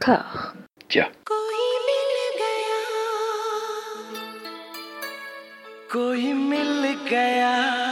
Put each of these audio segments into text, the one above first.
corps. Tiens. कोई मिल गया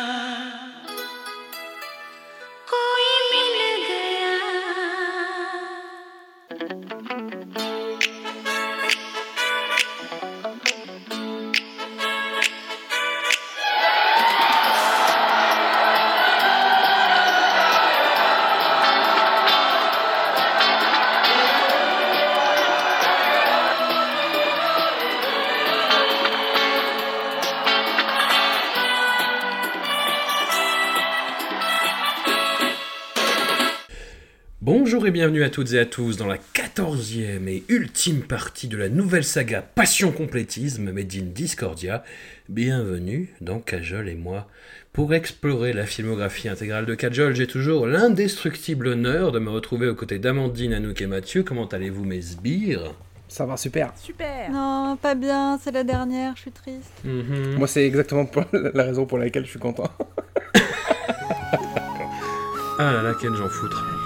Bonjour et bienvenue à toutes et à tous dans la quatorzième et ultime partie de la nouvelle saga Passion Complétisme Made in Discordia. Bienvenue dans Kajol et moi. Pour explorer la filmographie intégrale de Kajol, j'ai toujours l'indestructible honneur de me retrouver aux côtés d'Amandine, Anouk et Mathieu. Comment allez-vous mes sbires? Ça va super. Super. Non, pas bien, c'est la dernière, je suis triste. Mhm. Moi, c'est exactement la raison pour laquelle je suis content. Ah là là, quel j'en foutre.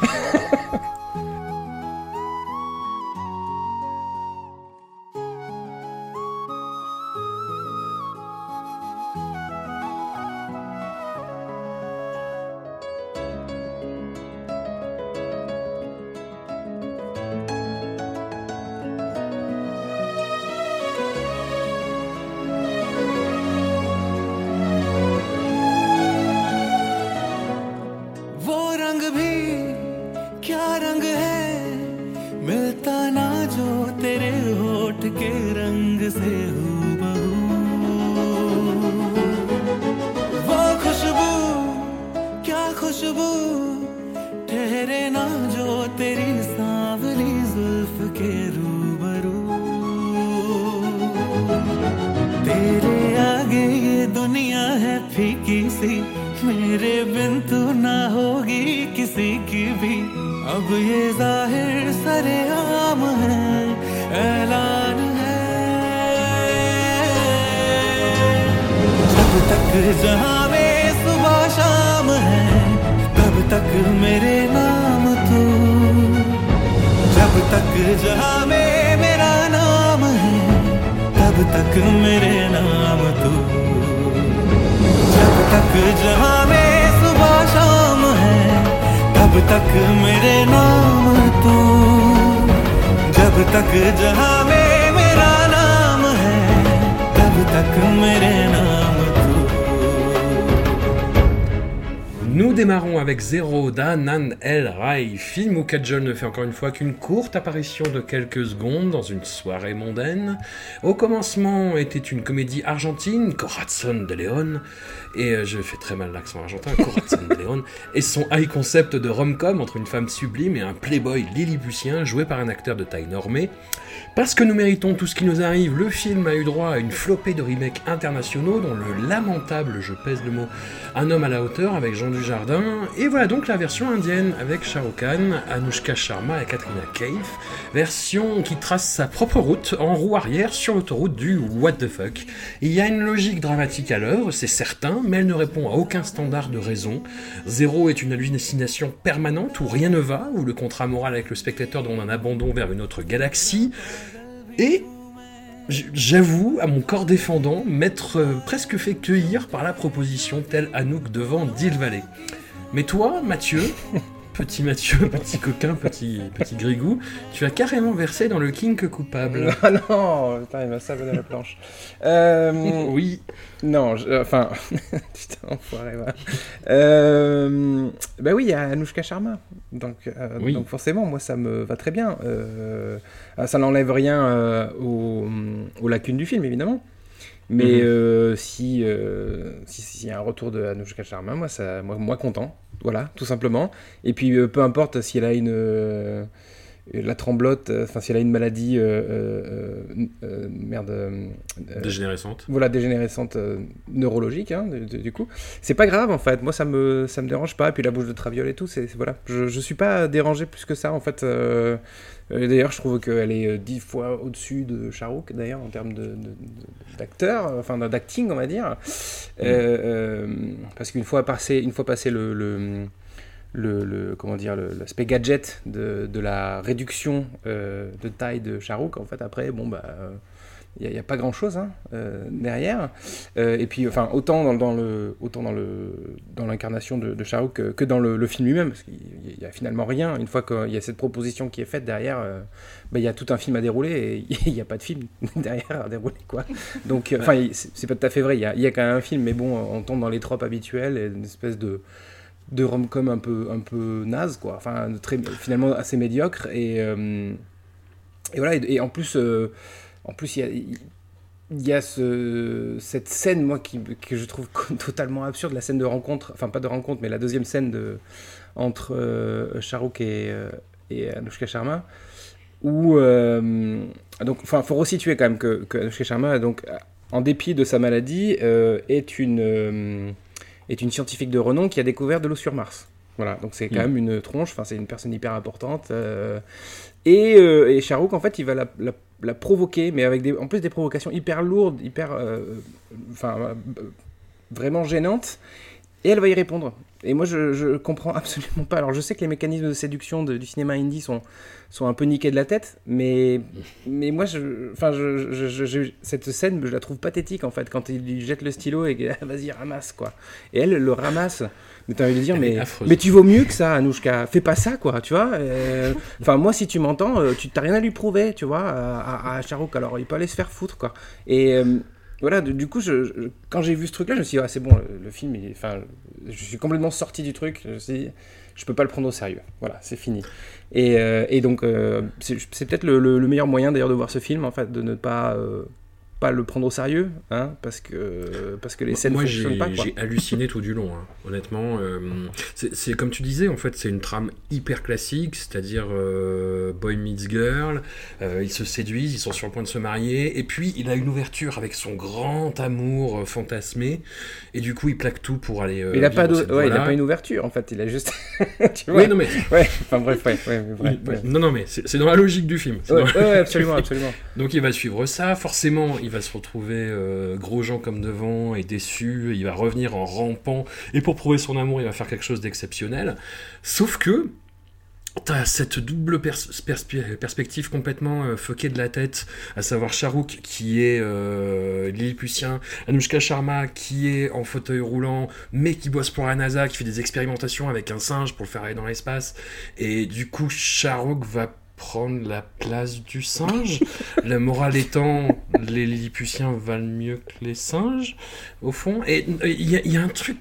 दुनिया है फीकी सी, मेरे बिन तू ना होगी किसी की भी। अब ये ज़ाहिर सरे आम है, ऐलान है। जब तक जहाँ में सुबह शाम है, तब तक मेरे नाम तू। जब तक जहाँ में मेरा नाम है, तब तक मेरे नाम तू। तक जहाँ में सुबह शाम है, तब तक मेरे नाम तू। जब तक जहाँ में मेरा नाम है, तब तक मेरे नाम Nous démarrons avec Zero d'Anan El Rai, film où Kajol ne fait encore une fois qu'une courte apparition de quelques secondes dans une soirée mondaine. Au commencement était une comédie argentine, Corazon de Leon, et euh, je fais très mal l'accent argentin, Corazon de Leon, et son high concept de rom-com entre une femme sublime et un playboy lilliputien joué par un acteur de taille normée. Parce que nous méritons tout ce qui nous arrive, le film a eu droit à une flopée de remakes internationaux, dont le lamentable, je pèse le mot, Un homme à la hauteur avec Jean Dujardin, et voilà donc la version indienne avec Shah Khan, Anushka Sharma et Katrina Kaif, version qui trace sa propre route en roue arrière sur l'autoroute du what the fuck. Il y a une logique dramatique à l'œuvre, c'est certain, mais elle ne répond à aucun standard de raison. Zéro est une hallucination permanente où rien ne va, où le contrat moral avec le spectateur donne un abandon vers une autre galaxie, et j'avoue, à mon corps défendant, m'être euh, presque fait cueillir par la proposition telle Anouk devant Deal Valley. Mais toi, Mathieu, petit Mathieu, petit coquin, petit, petit grigou, tu as carrément versé dans le kink coupable. Ah non, putain, il m'a savonné la planche. Euh, Oui, non, je- enfin, putain, enfoiré, va. Euh, bah oui, il y a Anushka Sharma. Donc, euh, Oui. donc forcément, moi, ça me va très bien. Euh, ah, ça n'enlève rien aux, aux lacunes du film, évidemment. Mais Mhm. euh, si euh, si- s'il y a un retour de Anushka Sharma, moi, ça, moi, moi content. Voilà, tout simplement. Et puis, euh, peu importe si elle a une... euh, la tremblote, euh, enfin si elle a une maladie, euh, euh, euh, merde, dégénérescente. voilà, dégénérescente neurologique, hein, du, coup. C'est pas grave en fait, moi ça me, ça me dérange pas. Et puis la bouche de Traviole et tout, c'est c'est- voilà. Je, je suis pas dérangé plus que ça en fait. Euh, d'ailleurs, je trouve qu'elle est euh, dix fois au-dessus de Charouk d'ailleurs en termes d'acteur, enfin d'acting on va dire. Euh, euh, parce qu'une fois passé, une fois passé le, le, le, le- comment dire l'aspect gadget de, de la réduction euh, de taille de Charouk en fait après bon bah il n'y a, pas grand chose derrière. Euh, et puis enfin autant dans, le autant dans le dans l'incarnation de, de Charouk que, que dans le, film lui-même parce qu'il y a finalement rien. Une fois qu'il y a cette proposition qui est faite derrière euh, bah, il y a tout un film à dérouler et il n'y a pas de film derrière à dérouler quoi. Donc euh, enfin c'est pas tout à fait vrai. Il y a, quand même un film mais bon on tombe dans les tropes habituelles et une espèce de de rom-com un peu un peu naze quoi. Enfin très finalement assez médiocre et euh, voilà. Et, en plus euh, en plus il y a il y a ce, cette scène moi qui, que je trouve totalement absurde la scène de rencontre enfin pas de rencontre mais la deuxième scène de entre euh, Shahrukh et euh, et Anushka Sharma où euh, donc enfin faut resituer quand même que, que Anushka Sharma donc en dépit de sa maladie euh, est une euh, est une scientifique de renom qui a découvert de l'eau sur Mars. Voilà, donc c'est quand Mm. même une tronche, enfin c'est une personne hyper importante. euh, et, et Charouk, en fait, il va la, la- la provoquer, mais avec en plus des provocations hyper lourdes, hyper, euh, enfin, euh, vraiment gênantes. Et elle va y répondre. Et moi, je, je comprends absolument pas. Alors, je sais que les mécanismes de séduction du cinéma indie sont, sont un peu niqués de la tête, mais, mais moi, enfin, cette scène, je la trouve pathétique en fait, quand il lui jette le stylo et vas-y, ramasse quoi. Et elle le ramasse. Mais t'as envie de dire, mais, mais tu vaux mieux que ça, Anouchka. Fais pas ça, quoi, tu vois. Euh, Enfin, moi, si tu m'entends, euh, tu t'as rien à lui prouver, tu vois, à, à, à Charouk. Alors, il peut aller se faire foutre, quoi. Et euh, voilà, du, coup, je, je- quand j'ai vu ce truc-là, je me suis dit, ah, c'est bon, le, le film, il est- enfin, je suis complètement sorti du truc. Je me suis dit, je peux pas le prendre au sérieux. Voilà, c'est fini. Et, euh, et donc, euh, c'est c'est peut-être le, le- le meilleur moyen d'ailleurs de voir ce film, en fait, de ne pas, euh, pas le prendre au sérieux, hein, parce que, parce que les scènes Moi, fonctionnent j'ai pas. quoi. j'ai halluciné tout du long, hein. honnêtement. euh, c'est comme tu disais, en fait, c'est une trame hyper classique, c'est-à-dire euh, boy meets girl, euh, ils se séduisent, ils sont sur le point de se marier, et puis il a une ouverture avec son grand amour fantasmé, et du coup, il plaque tout pour aller. il a pas, d'ou- cette ouais, il a voie-là. pas une ouverture, en fait, il a juste. tu vois Oui, non, mais, Ouais, enfin bref, ouais, ouais, mais bref, oui, non, non, mais c'est dans la logique du film. ouais, absolument, absolument. Donc il va suivre ça, forcément il va se retrouver euh, gros gens comme devant et déçu, il va revenir en rampant, et pour prouver son amour il va faire quelque chose d'exceptionnel. Sauf que t'as cette double pers- perspe- perspective complètement euh, de la tête, à savoir Charouk qui est euh, Lilliputien, Anushka Sharma qui est en fauteuil roulant, mais qui bosse pour la NASA, qui fait des expérimentations avec un singe pour le faire aller dans l'espace, et du coup Charouk va prendre la place du singe. La morale étant, les Lilliputiens valent mieux que les singes, au fond. Et euh, il y, a- il y a un truc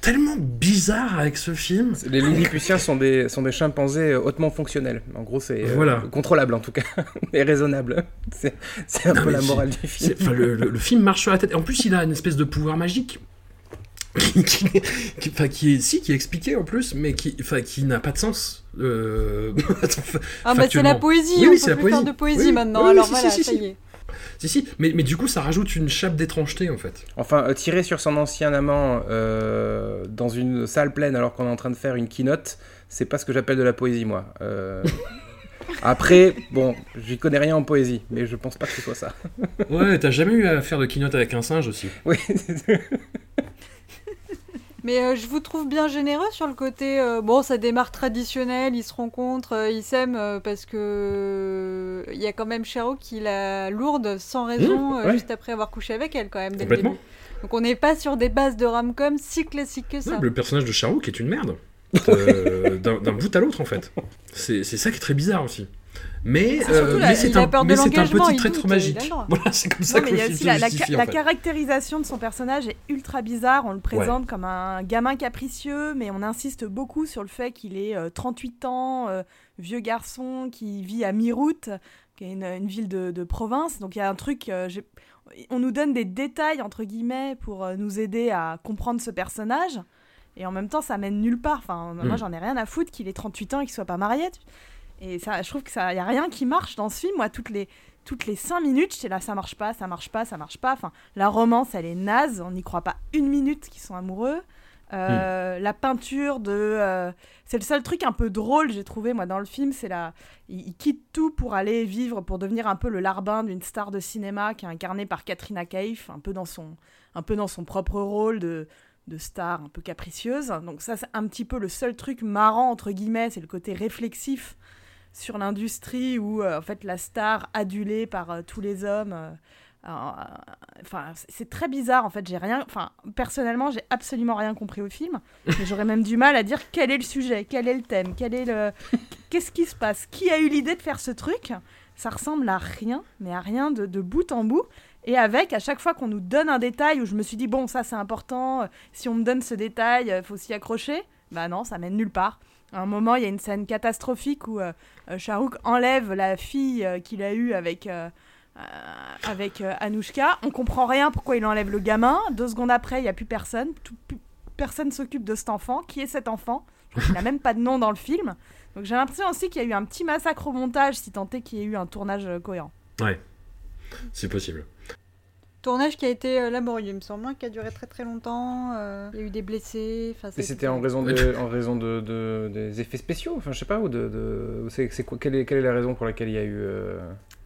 tellement bizarre avec ce film. Les Lilliputiens sont des, sont des chimpanzés euh, hautement fonctionnels. En gros, c'est euh, Voilà. contrôlable en tout cas, et raisonnable. C'est un Non, peu la morale du film. C'est- enfin, le, le- le film marche sur la tête. En plus, il a une espèce de pouvoir magique. Qui, qui- enfin, qui est si qui est expliqué en plus mais qui enfin, qui n'a pas de sens euh, Ah bah c'est la poésie, Oui, on oui, peut c'est la plus faire poésie. de poésie Oui, maintenant, oui, oui, alors si, voilà, si, ça si. y est. si si mais, mais du coup ça rajoute une chape d'étrangeté en fait Enfin, euh, tirer sur son ancien amant euh, dans une salle pleine alors qu'on est en train de faire une keynote, c'est pas ce que j'appelle de la poésie, moi. Euh, Après, bon, j'y connais rien en poésie, mais je pense pas que ce soit ça. ouais t'as jamais eu à faire de keynote avec un singe aussi Oui, Mais euh, je vous trouve bien généreux sur le côté. euh, bon, ça démarre traditionnel, ils se rencontrent, euh, ils s'aiment parce que il y a quand même Charo qui la lourde sans raison Mmh, ouais. juste après avoir couché avec elle quand même dès le Complètement. début. Donc on n'est pas sur des bases de rom-com si classiques que ça. Le personnage de Charouk est une merde d'un bout à l'autre en fait c'est ça qui est très bizarre aussi mais, C'est euh, la- mais un, mais petit traître doute, a magique voilà c'est comme ça Non, mais que a le film la, la, en la fait. caractérisation de son personnage est ultra bizarre. On le présente comme un gamin capricieux, mais on insiste beaucoup sur le fait qu'il est euh, 38 ans, euh, vieux garçon qui vit à Mirout, qui est une, une ville de, de province. Donc il y a un truc. euh, on nous donne des détails, entre guillemets, pour euh, nous aider à comprendre ce personnage. Et en même temps, ça mène nulle part. Enfin, moi, Mm. j'en ai rien à foutre qu'il ait 38 ans et qu'il soit pas marié. Et ça, je trouve que ça, y a rien qui marche dans ce film. Moi, toutes les toutes les 5 minutes, j'étais là, ça marche pas, ça marche pas, ça marche pas. Enfin, la romance, elle est naze. On n'y croit pas une minute qu'ils sont amoureux. Euh, La peinture de, euh, c'est le seul truc un peu drôle j'ai trouvé moi dans le film, c'est la, il, il quitte tout pour aller vivre, pour devenir un peu le larbin d'une star de cinéma qui est incarnée par Katrina Kaif, un peu dans son, un peu dans son propre rôle de de star un peu capricieuse. Donc ça, c'est un petit peu le seul truc marrant, entre guillemets, c'est le côté réflexif sur l'industrie où, euh, en fait, la star adulée par euh, tous les hommes... euh, Enfin, c'est- très bizarre en fait. J'ai rien. Enfin, personnellement, j'ai absolument rien compris au film. J'aurais même du mal à dire quel est le sujet, quel est le thème, quel est le. Qu'est-ce qui se passe Qui a eu l'idée de faire ce truc Ça ressemble à rien, mais à rien de, de bout en bout. Et avec, à chaque fois qu'on nous donne un détail où je me suis dit, bon, ça c'est important, si on me donne ce détail, il faut s'y accrocher. Bah non, ça mène nulle part. À un moment, il y a une scène catastrophique où euh, euh, Shahrukh enlève la fille euh, qu'il a eue avec, avec Anouchka. On comprend rien pourquoi il enlève le gamin. Deux secondes après, il n'y a plus personne. Tout- plus- personne s'occupe de cet enfant. Qui est cet enfant? Il n'a même pas de nom dans le film. Donc j'ai l'impression aussi qu'il y a eu un petit massacre au montage, si tant est qu'il y ait eu un tournage cohérent. Ouais, c'est possible. Tournage qui a été euh, laborieux, il me semble, hein, qui a duré très très longtemps. euh, Il y a eu des blessés. Et c'était en raison, de, en raison de, de- des effets spéciaux, enfin je sais pas, ou de, de- c'est, c'est quoi, quelle, est, quelle est la raison pour laquelle il y a eu... euh,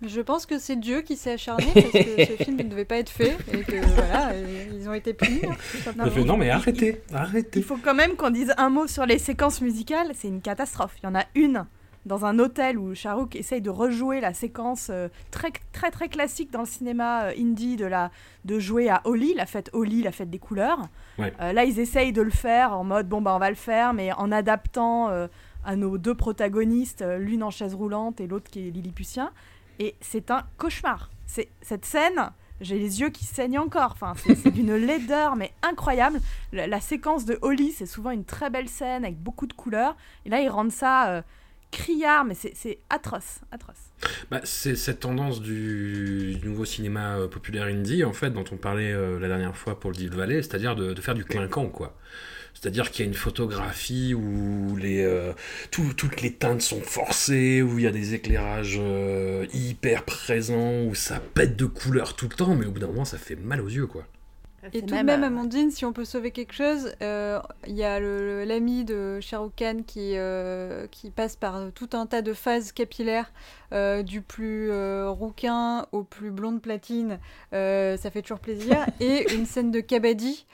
Je pense que c'est Dieu qui s'est acharné parce que ce film ne devait pas être fait et que voilà, ils ont été punis. hein, tout Il simplement. a fait, non mais arrêtez, arrêtez. Il faut quand même qu'on dise un mot sur les séquences musicales. C'est une catastrophe. Il y en a une dans un hôtel où Shahrukh essaye de rejouer la séquence euh, très très très classique dans le cinéma euh, indie de la de jouer à Holi, la fête Holi, la fête des couleurs. Ouais. Euh, là, ils essayent de le faire en mode bon bah on va le faire, mais en adaptant euh, à nos deux protagonistes, l'une en chaise roulante et l'autre qui est Lilliputien. Et c'est un cauchemar. C'est cette scène. J'ai les yeux qui saignent encore. Enfin, c'est d'une laideur, mais incroyable. La, la séquence de Holly, c'est souvent une très belle scène avec beaucoup de couleurs. Et là, ils rendent ça criard, mais c'est atroce, atroce. Bah, c'est cette tendance du, nouveau cinéma euh, populaire indie, en fait, dont on parlait euh, la dernière fois pour le Deal Valley, c'est-à-dire de, faire du clinquant, quoi. C'est-à-dire qu'il y a une photographie où les, euh, tout- toutes les teintes sont forcées, où il y a des éclairages hyper présents, où ça pète de couleurs tout le temps, mais au bout d'un moment, ça fait mal aux yeux, quoi. Et tout de même, euh, Amandine, si on peut sauver quelque chose, euh, il y a l'ami de Shah Rukh Khan qui, euh, qui passe par tout un tas de phases capillaires, euh, du plus rouquin au plus blonde platine, ça fait toujours plaisir. Et une scène de Kabaddi,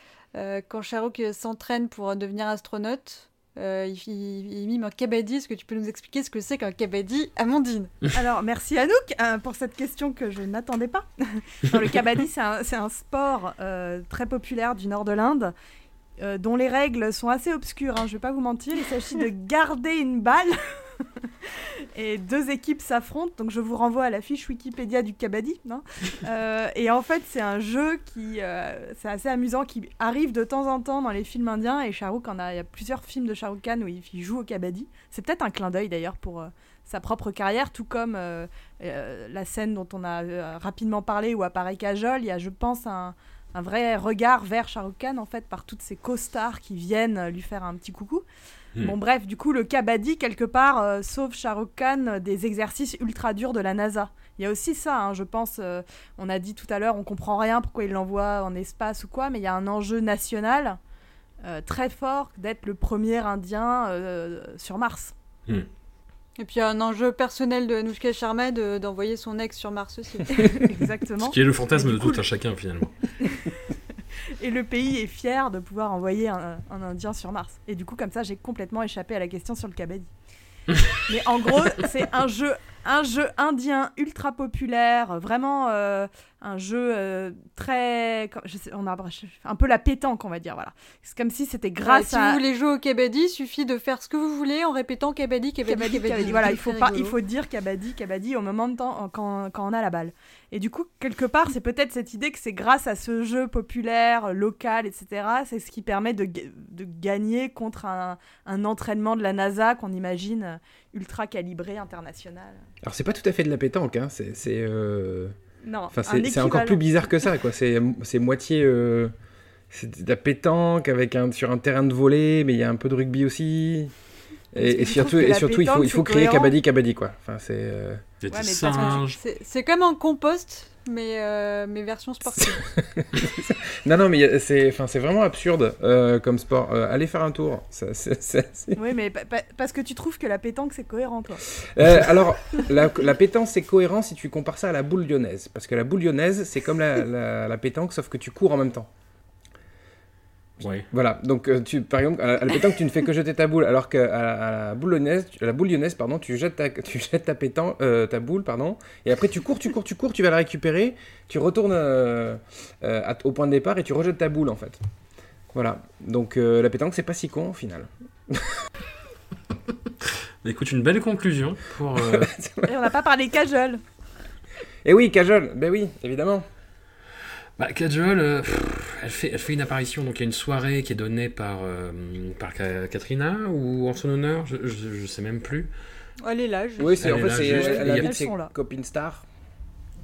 quand Shah Rukh s'entraîne pour devenir astronaute. Euh, il, il- il mime un kabaddi. Est-ce que tu peux nous expliquer ce que c'est qu'un kabaddi, Amandine? Alors, merci Anouk euh, pour cette question que je n'attendais pas. Non, le kabaddi, c'est un, sport euh, très populaire du nord de l'Inde, dont les règles sont assez obscures, hein, je ne vais pas vous mentir. Il s'agit de garder une balle. Et deux équipes s'affrontent, donc je vous renvoie à la fiche Wikipédia du kabaddi. hein. Euh, et en fait, c'est un jeu qui, euh, c'est assez amusant, qui arrive de temps en temps dans les films indiens. Et Shah Rukh en a, il y a plusieurs films de Shah Rukh Khan où il, il joue au kabaddi. C'est peut-être un clin d'œil d'ailleurs pour euh, sa propre carrière, tout comme la scène dont on a rapidement parlé où apparaît Kajol. Il y a, je pense, un, un vrai regard vers Shah Rukh Khan en fait par toutes ces co-stars qui viennent lui faire un petit coucou. Hmm. Bon bref, du coup le kabaddi quelque part euh, sauve Shah Rukh Khan des exercices ultra durs de la NASA. Il y a aussi ça, hein, je pense. euh, on a dit tout à l'heure, on comprend rien pourquoi il l'envoie en espace ou quoi, mais il y a un enjeu national euh, très fort d'être le premier Indien euh, sur Mars. Et puis il y a un enjeu personnel de Anushka Sharma de- d'envoyer son ex sur Mars aussi. Exactement. Ce qui est le fantasme de tout un chacun, finalement. Et le pays est fier de pouvoir envoyer un, un Indien sur Mars. Et du coup, comme ça, j'ai complètement échappé à la question sur le kabaddi. Mais en gros, c'est un jeu, un jeu indien ultra populaire, vraiment euh, un jeu euh, très, je sais, on a un peu la pétanque, on va dire. Voilà. C'est comme si c'était grâce si à vous voulez jouer au kabaddi, il suffit de faire ce que vous voulez en répétant kabaddi, kabaddi, Kabaddi, kabaddi. Kabaddi. Voilà, il faut pas, il faut dire Kabaddi, Kabaddi au moment de temps quand, quand on a la balle. Et du coup, quelque part, c'est peut-être cette idée que c'est grâce à ce jeu populaire, local, etc. C'est ce qui permet de, de gagner contre un, un entraînement de la NASA qu'on imagine ultra calibré, international. Alors c'est pas tout à fait de la pétanque, hein. c'est... c'est, euh, Non, Enfin, un c'est c'est encore plus bizarre que ça, quoi. C'est c'est moitié. euh, c'est de la pétanque avec un, sur un terrain de volley, mais il y a un peu de rugby aussi. Et, surtout, et il faut, il faut créer cohérent Kabaddi Kabaddi, quoi. Enfin, c'est. euh, Ouais, C'est comme un compost, mais, euh, mais version sportive. Non, non, mais c'est enfin, c'est vraiment absurde euh, comme sport. Euh, allez faire un tour. Ça, Oui, mais pa- pa- parce que tu trouves que la pétanque, c'est cohérent, toi. Euh, alors, la, la pétanque, c'est cohérent si tu compares ça à la boule lyonnaise. Parce que la boule lyonnaise, c'est comme la, la- la pétanque, sauf que tu cours en même temps. Ouais. Voilà, donc euh, tu, par exemple, à la, à la pétanque, tu ne fais que jeter ta boule, alors qu'à la, à la boule lyonnaise, à la boule lyonnaise, pardon, tu jettes ta, tu jettes ta, pétanque, euh, ta boule, pardon, et après tu cours, tu cours, tu cours, tu vas la récupérer, tu retournes euh, euh, à- au point de départ et tu rejettes ta boule en fait. Voilà, donc euh, la pétanque, c'est pas si con au final. Écoute, une belle conclusion pour. euh, Et on n'a pas parlé cajole. Et oui, Cajol, ben oui, évidemment. Bah, euh, pff, elle, fait, elle fait une apparition, donc il y a une soirée qui est donnée par, euh, par Ka- Katrina, ou en son honneur, je, je, je sais même plus. Elle est là. je- Oui, c'est Elle en fait, c'est juste, elle Elles ses copines stars.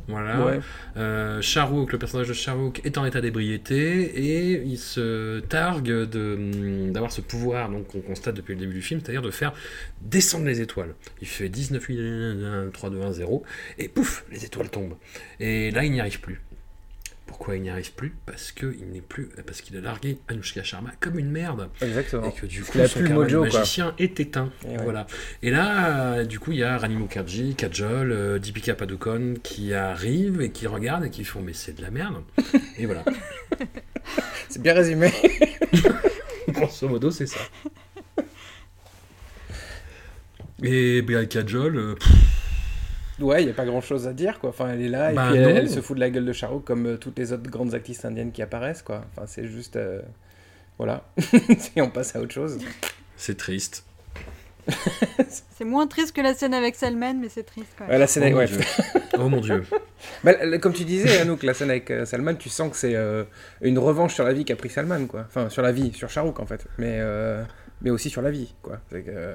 Voilà. Ouais. Euh, Charouk, le personnage de Charouk, est en état d'ébriété et il se targue de, hum, d'avoir ce pouvoir donc qu'on constate depuis le début du film, c'est-à-dire de faire descendre les étoiles. Il fait 19, 8, 1, 3, 2, 1, 0 et pouf, les étoiles tombent. Et là, il n'y arrive plus. Pourquoi il n'y arrive plus Parce que il n'est plus, parce qu'il a largué Anushka Sharma comme une merde Exactement. et que du coup son karma mojo, quoi. magicien est éteint. Et ouais. Voilà. Et là, euh, du coup, il y a Rani Mukherjee, Kajol, euh, Deepika Padukone qui arrivent et qui regardent et qui font mais c'est de la merde. et voilà. C'est bien résumé. Grosso modo, c'est ça. Et Béa Kajol, euh, pff, Ouais, il n'y a pas grand chose à dire, quoi. Enfin, elle est là, Bah et puis elle, se fout de la gueule de Charo comme euh, toutes les autres grandes actrices indiennes qui apparaissent, quoi. Enfin, c'est juste. euh, Voilà. et on passe à autre chose. c'est triste. C'est moins triste que la scène avec Salman, mais c'est triste quand même. Euh, la scène, Oh, avec- mon ouais. Dieu. oh mon dieu. Bah, comme tu disais, Anouk, la scène avec euh, Salman, tu sens que c'est euh, une revanche sur la vie qu'a pris Salman, quoi. Enfin, sur la vie, sur Charouk, en fait. Mais, euh, mais aussi sur la vie, quoi. C'est que, euh,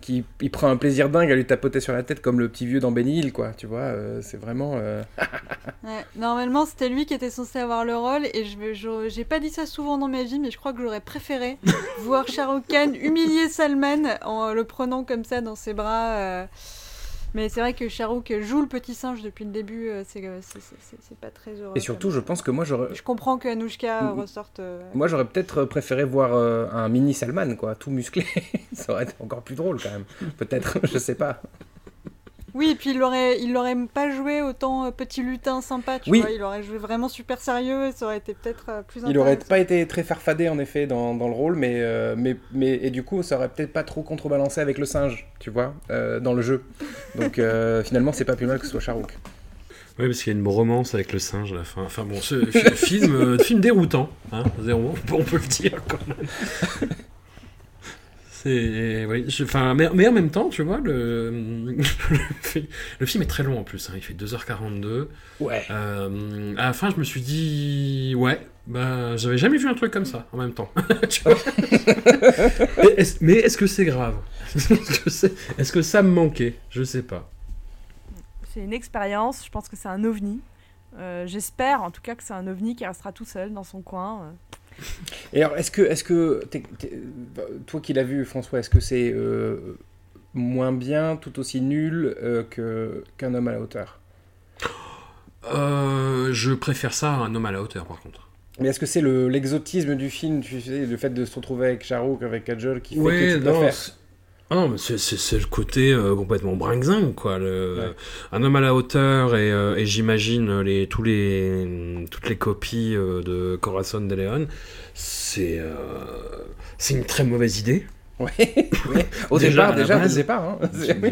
qui, il prend un plaisir dingue à lui tapoter sur la tête comme le petit vieux dans Benny Hill, quoi. Tu vois, euh, c'est vraiment. euh, Ouais, Normalement, c'était lui qui était censé avoir le rôle, et je j'ai pas dit ça souvent dans ma vie, mais je crois que j'aurais préféré voir Shah Rukh Khan humilier Salman en le prenant comme ça dans ses bras. euh. Mais c'est vrai que Shah Rukh joue le petit singe depuis le début, euh, c'est c'est- pas très heureux. Et surtout, je pense que moi, j'aurais. Je comprends que Anouchka ressorte. euh, Moi, j'aurais peut-être préféré voir euh, un mini Salman, quoi, tout musclé. Ça aurait été encore plus drôle, quand même. Peut-être, je sais pas. Oui, et puis il l'aurait, il l'aurait pas joué autant euh, petit lutin sympa, tu Oui. vois. Il aurait joué vraiment super sérieux et ça aurait été peut-être euh, plus Il aurait pas été très farfadé, en effet, dans, dans le rôle, mais, euh, mais, mais. Et du coup, ça aurait peut-être pas trop contrebalancé avec le singe, tu vois, euh, dans le jeu. Donc, euh, finalement, c'est pas plus mal que ce soit Charouk. Oui, parce qu'il y a une romance avec le singe à la fin. Enfin bon, ce fi- film, film déroutant, hein, zéro, on peut le dire quand même. C'est, oui, je- enfin, mais, mais en même temps, tu vois, le, le, fi- le film est très long en plus, hein, il fait 2h42. Ouais. Euh, à la fin, je me suis dit, ouais, bah, j'avais jamais vu un truc comme ça en même temps. Mais est-ce mais est-ce que c'est grave? Est-ce que, c'est- est-ce que ça me manquait? Je sais pas. C'est une expérience, je pense que c'est un ovni. Euh, J'espère en tout cas que c'est un ovni qui restera tout seul dans son coin. euh. Et alors, est-ce que, bah, toi qui l'as vu, François, est-ce que c'est euh, moins bien, tout aussi nul euh, que qu'un homme à la hauteur? Euh, je préfère ça à un homme à la hauteur, par contre. Mais est-ce que c'est le, l'exotisme du film, tu sais, le fait de se retrouver avec Charouk, avec Kajol, qui fait Ouais, que tu dois non, faire c'est- ah non, mais c'est, le côté euh, complètement brinxing, quoi. Le, Ouais. Un homme à la hauteur, et, euh, et j'imagine les, tous les, toutes les copies euh, de Corazon de Leon, c'est, euh, c'est une très mauvaise idée. Ouais, ouais. Au Déjà, départ, déjà, base, au départ. Hein.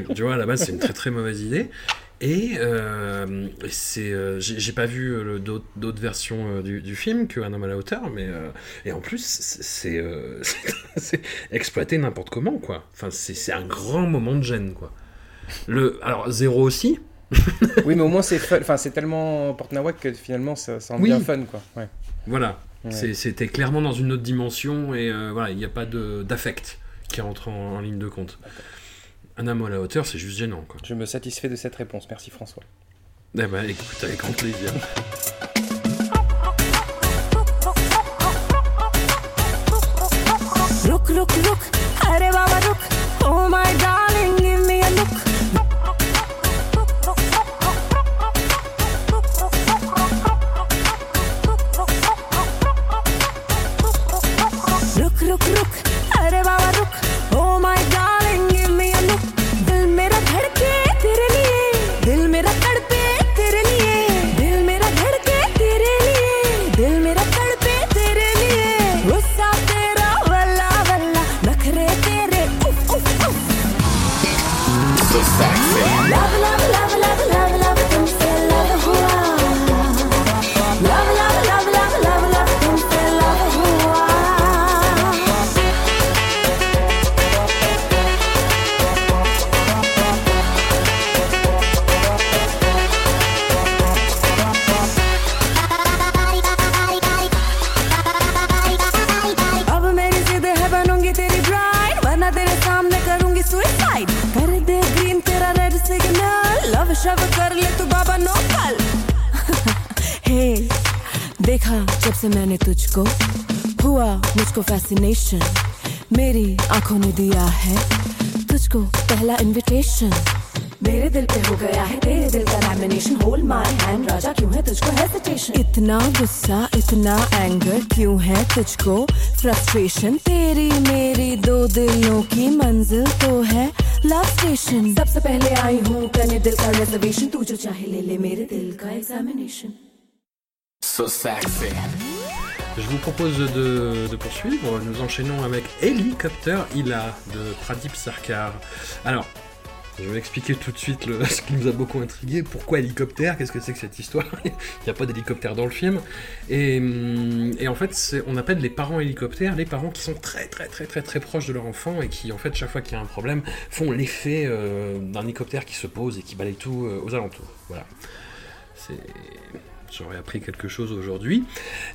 tu vois, à la base, c'est une très très mauvaise idée. Et euh, c'est, euh, j'ai, pas vu euh, le- d'autres, d'autres versions du, du film qu'un homme à la hauteur, mais euh, et en plus, c'est, c'est, c'est exploité n'importe comment, quoi. Enfin, c'est, c'est un grand moment de gêne, quoi. Le, alors zéro aussi. Oui, mais au moins, c'est fun. Enfin, c'est tellement porte-nawak que finalement, ça, ça en Oui. devient fun, quoi. Ouais. Voilà, Ouais. C'était clairement dans une autre dimension et voilà, il n'y a pas de, d'affect qui rentre en, en ligne de compte un amour à la hauteur, c'est juste gênant. Quoi. Je me satisfais de cette réponse. Merci François. Eh ben, écoute, avec grand plaisir. से मैंने तुझको, हुआ मुझको फैसिनेशन मेरी आँखों ने दिया है तुझको पहला इनविटेशन मेरे दिल पे हो गया है तेरे दिल का लैमिनेशन होल्ड माय हैंड राजा क्यों है तुझको हेजिटेशन इतना गुस्सा, इतना एंगर क्यों है तुझको? फ्रस्ट्रेशन तेरी मेरी दो दिलों की मंजिल तो है लव स्टेशन सबसे पहले आई हूँ करने दिल का रिजर्वेशन तू जो चाहे ले ले मेरे दिल का examination Je vous propose de, poursuivre. Nous enchaînons avec Hélicoptère Ila de Pradip Sarkar. Alors, je vais expliquer tout de suite ce qui nous a beaucoup intrigué. Pourquoi hélicoptère? Qu'est-ce que c'est que cette histoire? Il n'y a pas d'hélicoptère dans le film. Et, hum, en fait, on appelle les parents hélicoptères les parents qui sont très très très très très proches de leur enfant et qui, en fait, chaque fois qu'il y a un problème, font l'effet euh, d'un hélicoptère qui se pose et qui balaye tout euh, aux alentours. Voilà. C'est... J'aurais appris quelque chose aujourd'hui.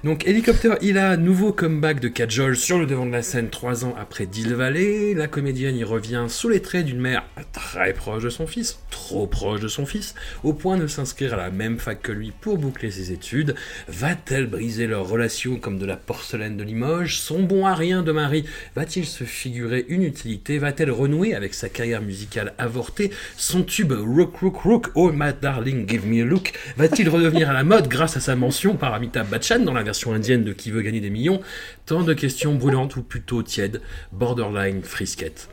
Donc, Hélicoptère Ila, nouveau comeback de Kajol sur le devant de la scène trois ans après Deal Valley. La comédienne y revient sous les traits d'une mère très proche de son fils, trop proche de son fils, au point de s'inscrire à la même fac que lui pour boucler ses études. Va-t-elle briser leur relation comme de la porcelaine de Limoges? Son bon à rien de mari va-t-il se figurer une utilité? Va-t-elle renouer avec sa carrière musicale avortée? Son tube Rook Rook Rook, Oh my darling, give me a look Va-t-il redevenir à la mode? Grâce à sa mention par Amitabh Bachchan dans la version indienne de Qui veut gagner des millions Tant de questions brûlantes ou plutôt tièdes, borderline frisquettes.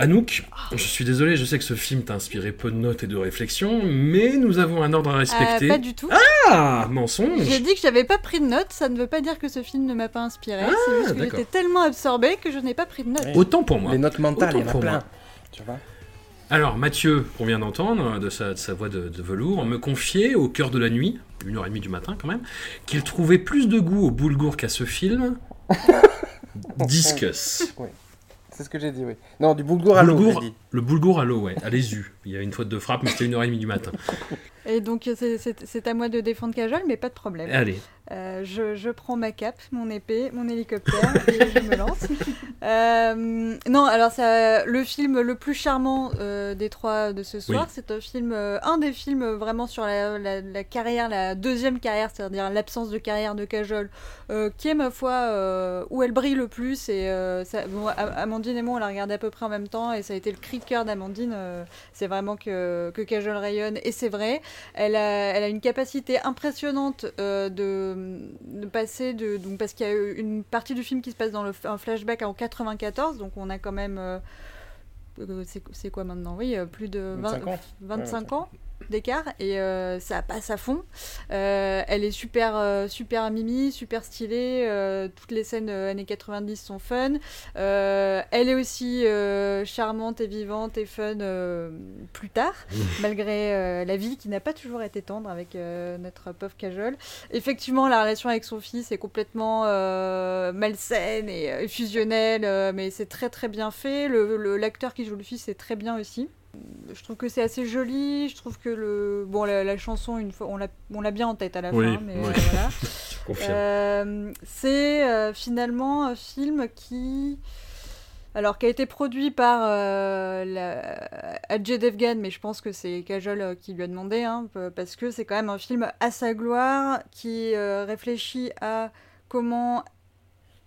Anouk, je suis désolé, je sais que ce film t'a inspiré peu de notes et de réflexions, mais nous avons un ordre à respecter. Euh, pas du tout. Ah, mensonge J'ai dit que j'avais pas pris de notes, ça ne veut pas dire que ce film ne m'a pas inspiré. Ah, c'est juste que j'étais tellement absorbée que je n'ai pas pris de notes. Autant pour moi. Les notes mentales, Autant il y en a pour plein. moi. Tu vois Alors, Mathieu, qu'on vient d'entendre, de sa, de sa voix de, de velours, me confiait au cœur de la nuit, une heure et demie du matin quand même, qu'il trouvait plus de goût au boulgour qu'à ce film. Discus. Oui. C'est ce que j'ai dit, oui. Non, du boulgour à l'eau. Le boulgour à l'eau, ouais, à l'ESU. Il y a une faute de frappe, mais c'était une heure et demie du matin. Et donc c'est- à moi de défendre Cajol, mais pas de problème. Allez. Euh, je, je prends ma cape, mon épée, mon hélicoptère et je me lance. Euh, non, alors ça, le film le plus charmant euh, des trois de ce soir, Oui. c'est un film, un des films vraiment sur la, la- la carrière, la deuxième carrière, c'est-à-dire l'absence de carrière de Cajol, qui est ma foi où elle brille le plus. Et ça- bon, A- Amandine et moi, on l'a regardé à peu près en même temps, et ça a été le cri de cœur d'Amandine. c'est vraiment que, que Cajol rayonne, et c'est vrai. Elle a, elle a une capacité impressionnante euh, de, de passer de donc parce qu'il y a une partie du film qui se passe dans le, un flashback en 94, donc on a quand même euh, euh, c'est quoi maintenant? Oui, euh, plus de 20 25 ans. 25 ans d'écart et euh, ça passe à fond. Euh, elle est super euh, super mimi, super stylée. toutes les scènes années 90 sont fun. Elle est aussi charmante et vivante et fun plus tard, malgré la vie qui n'a pas toujours été tendre avec notre pauvre Cajol. Effectivement, la relation avec son fils est complètement malsaine et fusionnelle, mais c'est très très bien fait. Le- le- L'acteur qui joue le fils est très bien aussi. Je trouve que c'est assez joli. Je trouve que le bon la, la chanson une fois on l'a bien en tête à la Oui, fin, mais oui. voilà. Euh, c'est euh, finalement un film qui. Alors, qui a été produit par euh, la... Ajay Devgan, mais je pense que c'est Kajol euh, qui lui a demandé, hein, parce que c'est quand même un film à sa gloire, qui réfléchit à comment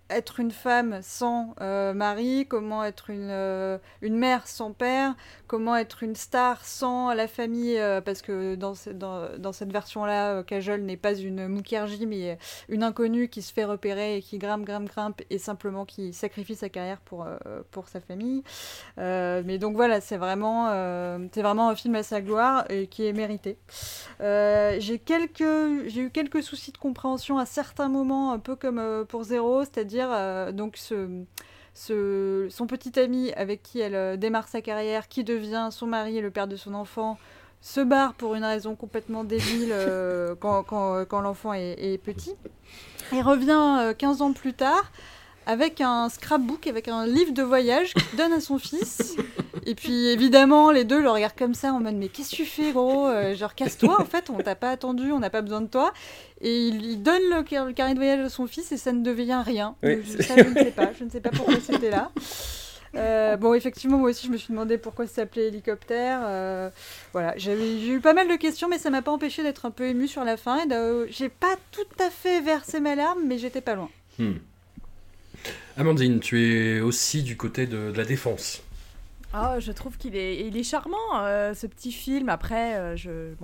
être une femme sans euh, mari, comment être une, euh, une mère sans père, comment être une star sans la famille, euh, parce que dans, ce- dans, dans cette version-là, Kajol n'est pas une Mukherjee, mais une inconnue qui se fait repérer et qui grimpe, grimpe, grimpe, et simplement qui sacrifie sa carrière pour, pour sa famille. Mais donc voilà, c'est vraiment, c'est vraiment un film à sa gloire et qui est mérité. J'ai j'ai eu quelques soucis de compréhension à certains moments, un peu comme pour Zéro, c'est-à-dire euh, donc ce, ce, son petit ami avec qui elle euh, démarre sa carrière, qui devient son mari et le père de son enfant, se barre pour une raison complètement débile euh, quand, quand, quand l'enfant est, est petit, et revient euh, 15 ans plus tard avec un scrapbook, avec un livre de voyage qu'il donne à son fils. Et puis évidemment, les deux le regardent comme ça en mode mais qu'est-ce que tu fais gros? Euh, Genre casse-toi en fait, on t'a pas attendu, on n'a pas besoin de toi. Et il lui donne le, car- le carnet de voyage de son fils et ça ne devient rien. Oui, je, ça, je ne sais pas, je ne sais pas pourquoi c'était là. Euh, bon, effectivement, moi aussi, je me suis demandé pourquoi ça s'appelait hélicoptère. Euh, voilà, j'ai eu pas mal de questions, mais ça m'a pas empêché d'être un peu ému sur la fin. Et j'ai pas tout à fait versé ma larme, mais j'étais pas loin. Hmm. Amandine, tu es aussi du côté de, la défense. Ah, je trouve qu'il est, charmant, euh, ce petit film. Après, euh,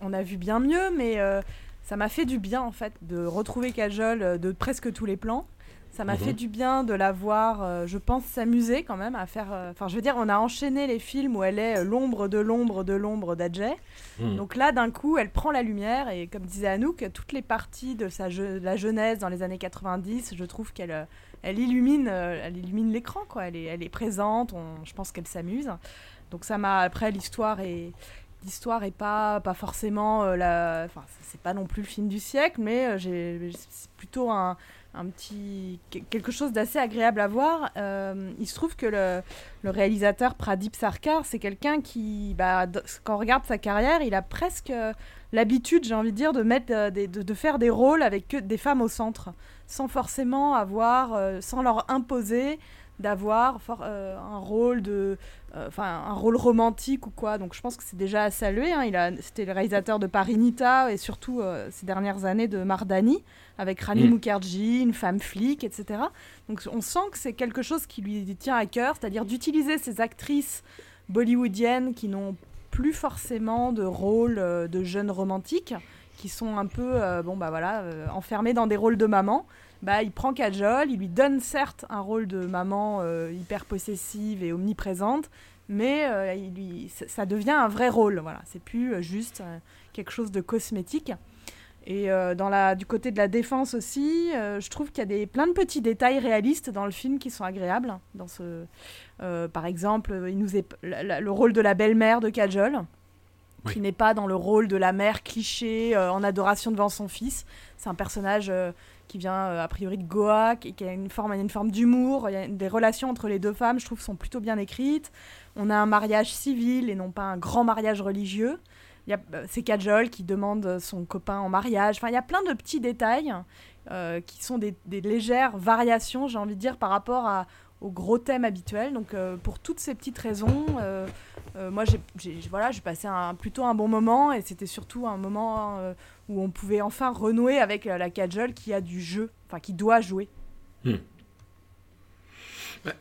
on, a, vu bien mieux, mais euh, ça m'a fait du bien, en fait, de retrouver Kajol euh, de presque tous les plans. Ça m'a Mhm. fait du bien de la voir, euh, je pense, s'amuser quand même à faire... euh, Enfin, je veux dire, on a enchaîné les films où elle est euh, l'ombre de l'ombre de l'ombre d'Adjay. Hmm. Donc là, d'un coup, elle prend la lumière et comme disait Anouk, toutes les parties de sa je- de la jeunesse dans les années 90, je trouve qu'elle elle illumine, elle illumine l'écran, quoi. Elle est, elle est présente. on- je pense qu'elle s'amuse. Donc ça m'a. Après, l'histoire est l'histoire est pas pas forcément euh, la. Enfin, c'est pas non plus le film du siècle, mais euh, j'ai c'est plutôt un un petit que- quelque chose d'assez agréable à voir. Euh, il se trouve que le, réalisateur Pradip Sarkar, c'est quelqu'un qui, bah, quand on regarde sa carrière, il a presque euh, l'habitude, j'ai envie de dire, de, mettre, euh, de, de faire des rôles avec que des femmes au centre, sans forcément avoir, sans leur imposer d'avoir euh, un rôle de euh, enfin un rôle romantique ou quoi donc je pense que c'est déjà à saluer hein. il a c'était le réalisateur de Parinita et surtout euh, ces dernières années de Mardani avec Rani Mm. Mukherjee une femme flic etc donc on sent que c'est quelque chose qui lui tient à cœur c'est-à-dire d'utiliser ces actrices bollywoodiennes qui n'ont plus forcément de rôle de jeunes romantiques qui sont un peu euh, bon bah voilà euh, enfermées dans des rôles de maman bah, il prend Kajol, il lui donne certes un rôle de maman euh, hyper possessive et omniprésente, mais euh, il lui, ça, devient un vrai rôle. Voilà, c'est plus euh, juste quelque chose de cosmétique. Et euh, dans la, du côté de la défense aussi, euh, je trouve qu'il y a des, plein de petits détails réalistes dans le film qui sont agréables. Dans ce, euh, par exemple, il nous est, la- la- le rôle de la belle-mère de Kajol, Oui. qui n'est pas dans le rôle de la mère cliché en adoration devant son fils. C'est un personnage qui vient euh, a priori de Goa, qui, qui a une forme, une forme d'humour. Des relations entre les deux femmes, je trouve, sont plutôt bien écrites. On a un mariage civil et non pas un grand mariage religieux. Il y a, euh, c'est Kajol qui demande son copain en mariage. Enfin, il y a plein de petits détails euh, qui sont des légères variations, j'ai envie de dire, par rapport à, au gros thème habituel. Donc, euh, pour toutes ces petites raisons, euh, euh, moi, j'ai, voilà, passé un, plutôt un bon moment et c'était surtout un moment où on pouvait enfin renouer avec la Kajol qui a du jeu, enfin qui doit jouer.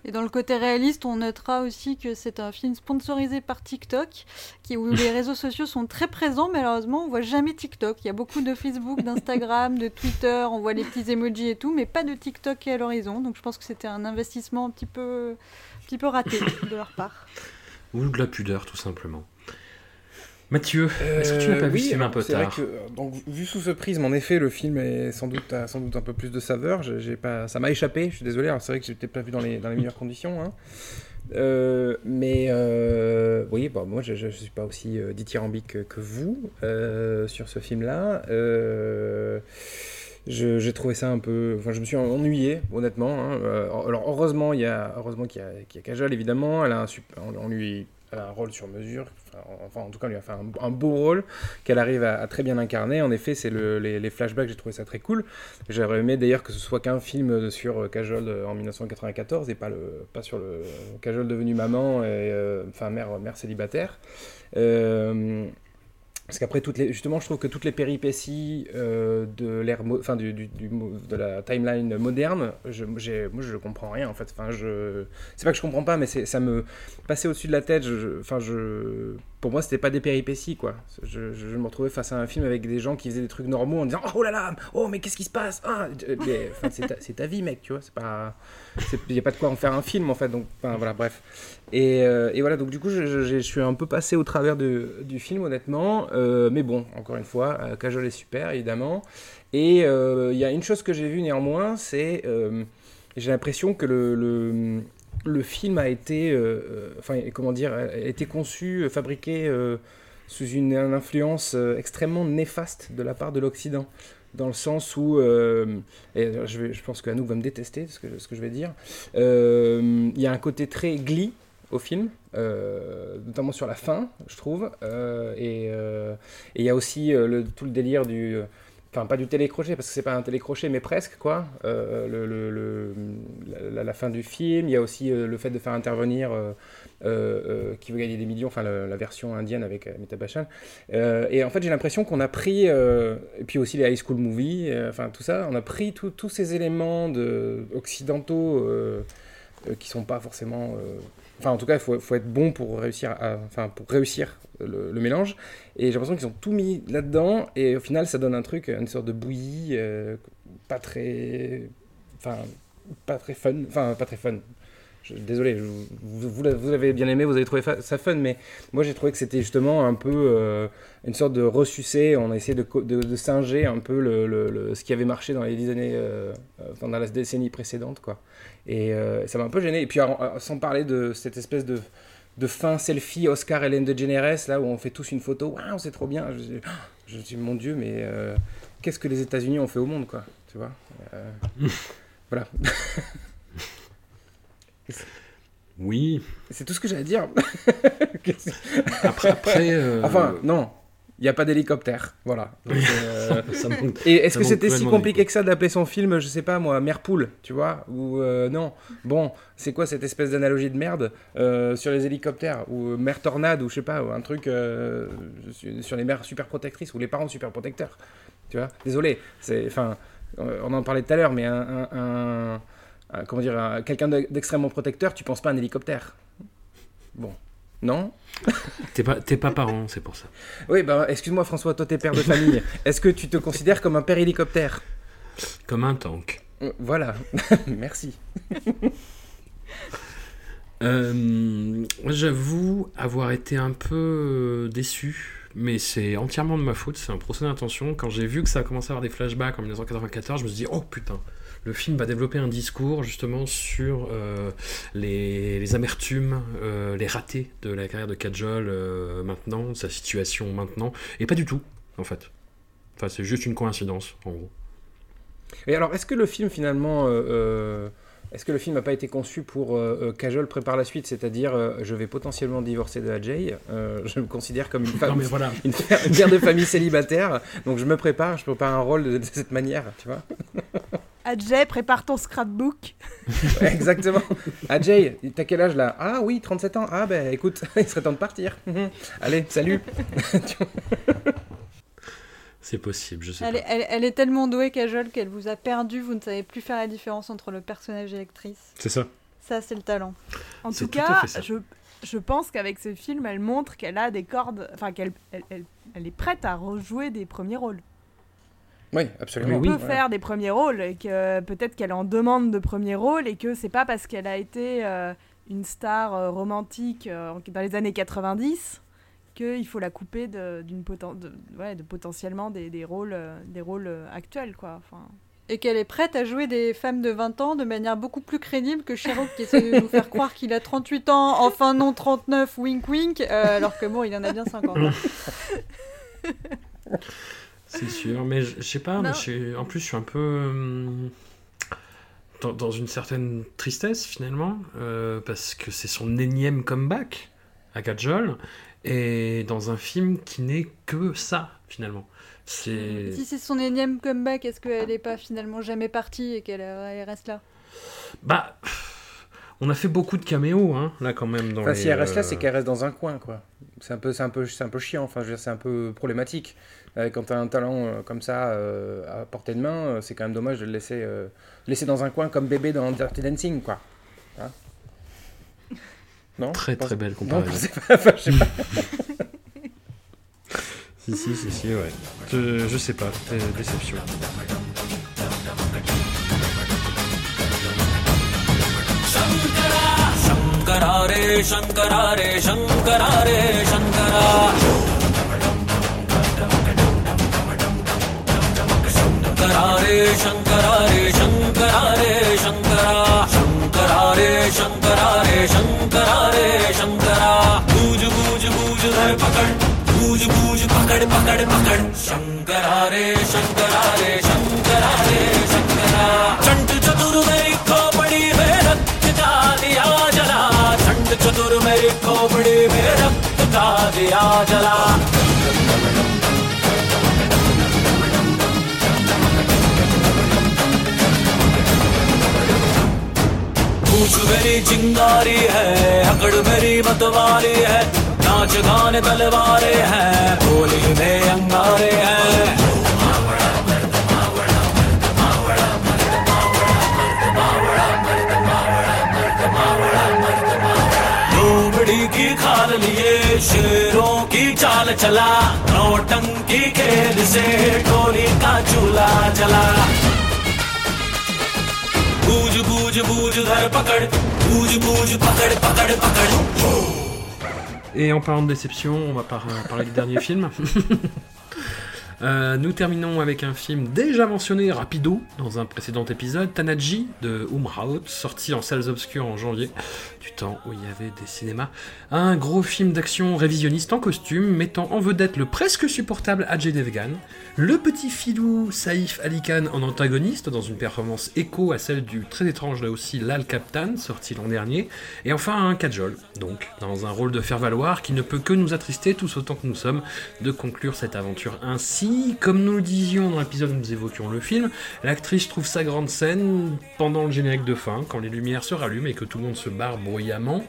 Et dans le côté réaliste, on notera aussi que c'est un film sponsorisé par TikTok, qui, où les réseaux sociaux sont très présents. Malheureusement, on voit jamais TikTok. Il y a beaucoup de Facebook, d'Instagram, de Twitter, on voit les petits emojis et tout, mais pas de TikTok à l'horizon. Donc je pense que c'était un investissement un petit peu, un petit peu raté de leur part. Ou de la pudeur, tout simplement. Mathieu, est-ce que tu n'as pas Euh, vu oui, ce film un peu c'est vrai tard que, donc, vu sous ce prisme, en effet, le film est sans doute, a sans doute un peu plus de saveur. J'ai pas, ça m'a échappé, je suis désolé. C'est vrai que j'étais pas vu dans les, dans les meilleures conditions. hein. Euh, mais euh, oui, bon, moi je ne suis pas aussi euh, dithyrambique que, vous sur ce film-là. Je- J'ai trouvé ça un peu. Enfin, je me suis ennuyé, honnêtement. hein. Alors, heureusement, il y a, heureusement qu'il y, a- qu'il y a Kajol, évidemment. Elle a un, super, on, on lui elle a un rôle sur mesure. Enfin, enfin, en tout cas, on lui a fait un, beau rôle qu'elle arrive à, très bien incarner. En effet, c'est le- les, flashbacks, j'ai trouvé ça très cool. J'aurais aimé d'ailleurs que ce soit qu'un film sur euh, Kajol euh, en 1994 et pas, pas sur le Kajol devenue maman, et, euh, mère, célibataire. Euh, parce qu'après, justement, je trouve que toutes les péripéties euh, de du, du- de la timeline moderne, je, moi, je comprends rien en fait. Enfin, c'est pas que je comprends pas, mais ça me passait au-dessus de la tête. Je- enfin, je, pour moi, c'était pas des péripéties, quoi. Je, je- je me retrouvais face à un film avec des gens qui faisaient des trucs normaux en disant Oh là là, oh mais qu'est-ce qui se passe? Ah, enfin, c'est, ta, vie, mec, tu vois. C'est pas, il y a pas de quoi en faire un film en fait. Donc, voilà, bref. Et, euh, et voilà, donc du coup, je, suis un peu passé au travers de- du film, honnêtement. Euh, mais bon, encore une fois, euh, Kajol est super, évidemment. Et euh, il y a une chose que j'ai vue néanmoins, c'est. euh, j'ai l'impression que le, le, le film a été. euh, euh, enfin, comment dire, a été conçu, euh, fabriqué sous une, influence extrêmement néfaste de la part de l'Occident. Dans le sens où, et je, pense que Anouk va me détester ce que, je vais dire, il y a un côté très glee au film, notamment sur la fin, je trouve. Et il y a aussi tout le délire du. Enfin, pas du télécrochet, parce que c'est pas un télécrochet, mais presque, quoi. Euh, la, fin du film, il y a aussi euh, le fait de faire intervenir euh, Qui veut gagner des millions, enfin la, version indienne avec Amitabh Bachchan. Et en fait, j'ai l'impression qu'on a pris, et puis aussi les high school movies, enfin tout ça, on a pris tous ces éléments de, occidentaux qui sont pas forcément. Enfin, en tout cas, il faut, être bon pour réussir, enfin, pour réussir le, le mélange. Et j'ai l'impression qu'ils ont tout mis là-dedans, et au final, ça donne un truc, une sorte de bouillie, euh, pas très, enfin, pas très fun, enfin, pas très fun. Désolé, vous, vous, bien aimé, vous avez trouvé ça fun, mais moi j'ai trouvé que c'était justement un peu euh, une sorte de ressucé. On a essayé de, de, de singer un peu le, ce qui avait marché dans les dix années, euh, euh, enfin, dans la décennie précédente, quoi. Et ça m'a un peu gêné. Et puis, sans parler de cette espèce de, de fin selfie Oscar Hélène DeGeneres, là où on fait tous une photo, waouh, c'est trop bien. Je, je dis, mon Dieu, mais qu'est-ce que les États-Unis ont fait au monde, quoi Tu vois Voilà. Oui. C'est tout ce que j'avais à dire. Après, après euh, Enfin, non, il n'y a pas d'hélicoptère. Voilà. Donc, euh, ça Et est-ce que c'était si compliqué que ça d'appeler son film, je sais pas moi, Mère Poule, tu vois Ou euh, non Bon, c'est quoi cette espèce d'analogie de merde sur les hélicoptères Ou Mère Tornade, ou je sais pas, ou un truc sur- les mères super protectrices, ou les parents super protecteurs. Tu vois Désolé, c'est. Enfin, on en parlait tout à l'heure, mais un. un- un- un- comment dire un- Quelqu'un de- d'extrêmement protecteur, tu penses pas à un hélicoptère Bon. Non? T'es pas, t'es pas parent, c'est pour ça. Oui, bah excuse-moi François, toi t'es père de famille. Est-ce que tu te considères comme un père hélicoptère? Comme un tank. Euh, Voilà, merci. Euh, J'avoue avoir été un peu euh, déçu, mais c'est entièrement de ma faute, c'est un procès d'intention. Quand j'ai vu que ça a commencé à avoir des flashbacks en 1994, je me suis dit, oh putain, le film va développer un discours justement sur euh, les, amertumes, euh, les ratés de la carrière de Kajol euh, maintenant, de sa situation maintenant, et pas du tout, en fait. Enfin, c'est juste une coïncidence, en gros. Et alors, est-ce que le film finalement, est-ce que le film n'a pas été conçu pour euh, euh, Kajol prépare la suite, c'est-à-dire euh, je vais potentiellement divorcer de Ajay, euh, je me considère comme une femme, voilà, une, mère de famille célibataire, donc je me prépare, je prépare un rôle de, de cette manière, tu vois Adjay, prépare ton scrapbook. Exactement. Ajay, t'as quel âge là? Ah oui, 37 ans. Ah ben écoute, il serait temps de partir. Allez, salut. C'est possible, je sais Elle pas. est, elle- elle est tellement douée, Kajol, qu'elle vous a perdu. Vous ne savez plus faire la différence entre le personnage et l'actrice. C'est ça. Ça, c'est le talent. En tout cas, je, je pense qu'avec ce film, elle montre qu'elle a des cordes, enfin qu'elle elle, elle- elle est prête à rejouer des premiers rôles. Oui, Elle absolument. oui, peut faire des premiers rôles et que peut-être qu'elle en demande de premiers rôles et que c'est pas parce qu'elle a été euh, une star euh, romantique euh, dans les années 90 qu'il faut la couper de, d'une poten- de, ouais, de potentiellement des, des rôles, euh, des rôles euh, actuels quoi. Enfin, Et qu'elle est prête à jouer des femmes de 20 ans de manière beaucoup plus crédible que Sherlock qui essaie de nous faire croire qu'il a 38 ans, enfin non 39, wink wink, euh, alors que bon, il en a bien 50. hein. C'est sûr, mais je sais pas, en plus je suis un peu dans, dans une certaine tristesse finalement, euh, parce que c'est son énième comeback à Kajol, et dans un film qui n'est que ça finalement. Si c'est son énième comeback, est-ce qu'elle n'est pas finalement jamais partie et qu'elle euh, elle reste là? Bah, on a fait beaucoup de caméos hein, là quand même. Dans Enfin, les, si elle reste là, euh, c'est qu'elle reste dans un coin, quoi. C'est un peu, c'est un peu, c'est un peu chiant. Enfin, je veux dire, c'est un peu problématique. Euh, quand t'as un talent euh, comme ça euh, à portée de main, euh, c'est quand même dommage de le laisser, euh, laisser dans un coin comme bébé dans Dirty Dancing, quoi. Non Très très belle comparaison. Je sais pas. si, si, si, si, ouais. Je, sais pas, déception. Shankara रे शङ्करा रे शङ्करा रे शङ्करा रे शङ्करा शङ्करा रे शङ्करा रे शङ्करा रे शङ्करा बूझ बूझ बूझ, धर, पकड़। बूझ बूझ, पकड़ पकड़ पकड़। शङ्करा रे शङ्करा रे शङ्करा रे शङ्करा चण्ड चतुर मेरी खोपड़ी में रक्त का दिया जला। चण्ड चतुर मेरी खोपड़ी में रक्त का दिया जला। मेरी चिंगारी है अकड़ मेरी मतवारी है, नाच गाने तलवारे हैं, बोली में अंगारे हैं। की खाल शेरों की चाल चला, नौटंकी खेल से टोली का चूल्हा जला। बूझ बूझ बूझ धर पकड़ बूझ बूझ पकड़ पकड़ पकड़ Et en parlant de déception, on va par- parler du dernier film. Euh, nous terminons avec un film déjà mentionné rapido dans un précédent épisode, Tanaji de Umraut, sorti en salles obscures en janvier, du temps où il y avait des cinémas. Un gros film d'action révisionniste en costume, mettant en vedette le presque supportable Ajay Devgan, le petit filou Saïf Ali Khan en antagoniste dans une performance écho à celle du très étrange là aussi Lal Kaptan, sorti l'an dernier, et enfin un Kajol, donc dans un rôle de faire-valoir qui ne peut que nous attrister tous autant que nous sommes de conclure cette aventure ainsi. Comme nous le disions dans l'épisode où nous évoquions le film, l'actrice trouve sa grande scène pendant le générique de fin, quand les lumières se rallument et que tout le monde se barre bruyamment.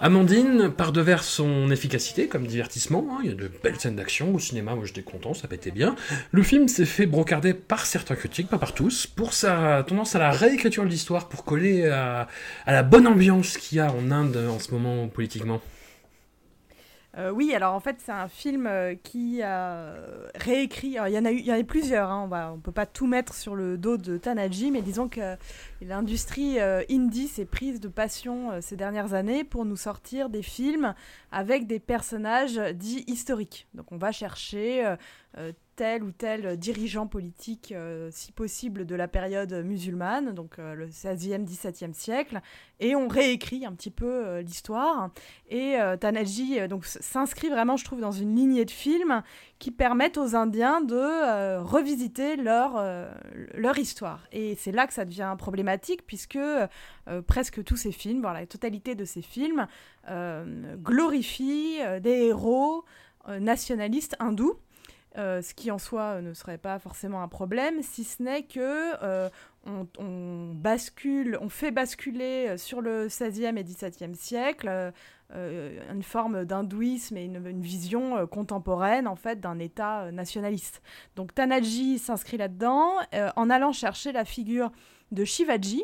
Amandine part de vers son efficacité comme divertissement, hein, il y a de belles scènes d'action au cinéma, moi j'étais content, ça pétait bien. Le film s'est fait brocarder par certains critiques, pas par tous, pour sa tendance à la réécriture de l'histoire, pour coller à, à la bonne ambiance qu'il y a en Inde en ce moment politiquement. Euh, oui, alors en fait, c'est un film euh, qui a réécrit. Il y en a eu, il y en a eu plusieurs. Hein, on va, on peut pas tout mettre sur le dos de Tanaji, mais disons que l'industrie euh, indie s'est prise de passion ces dernières années pour nous sortir des films avec des personnages dits historiques. Donc, on va chercher tel ou tel dirigeant politique, euh, si possible, de la période musulmane, donc euh, le 16e, 17e siècle, et on réécrit un petit peu euh, l'histoire. Et Tanaji donc, s'inscrit vraiment, je trouve, dans une lignée de films qui permettent aux Indiens de revisiter leur, leur histoire. Et c'est là que ça devient problématique, puisque presque tous ces films, voire la totalité de ces films, glorifient des héros nationalistes hindous. Euh, ce qui en soi euh, ne serait pas forcément un problème, si ce n'est que euh, on, bascule, on fait basculer sur le 16e et 17e siècle une forme d'hindouisme et une, vision contemporaine en fait d'un État nationaliste. Donc Tanaji s'inscrit là-dedans en allant chercher la figure de Shivaji,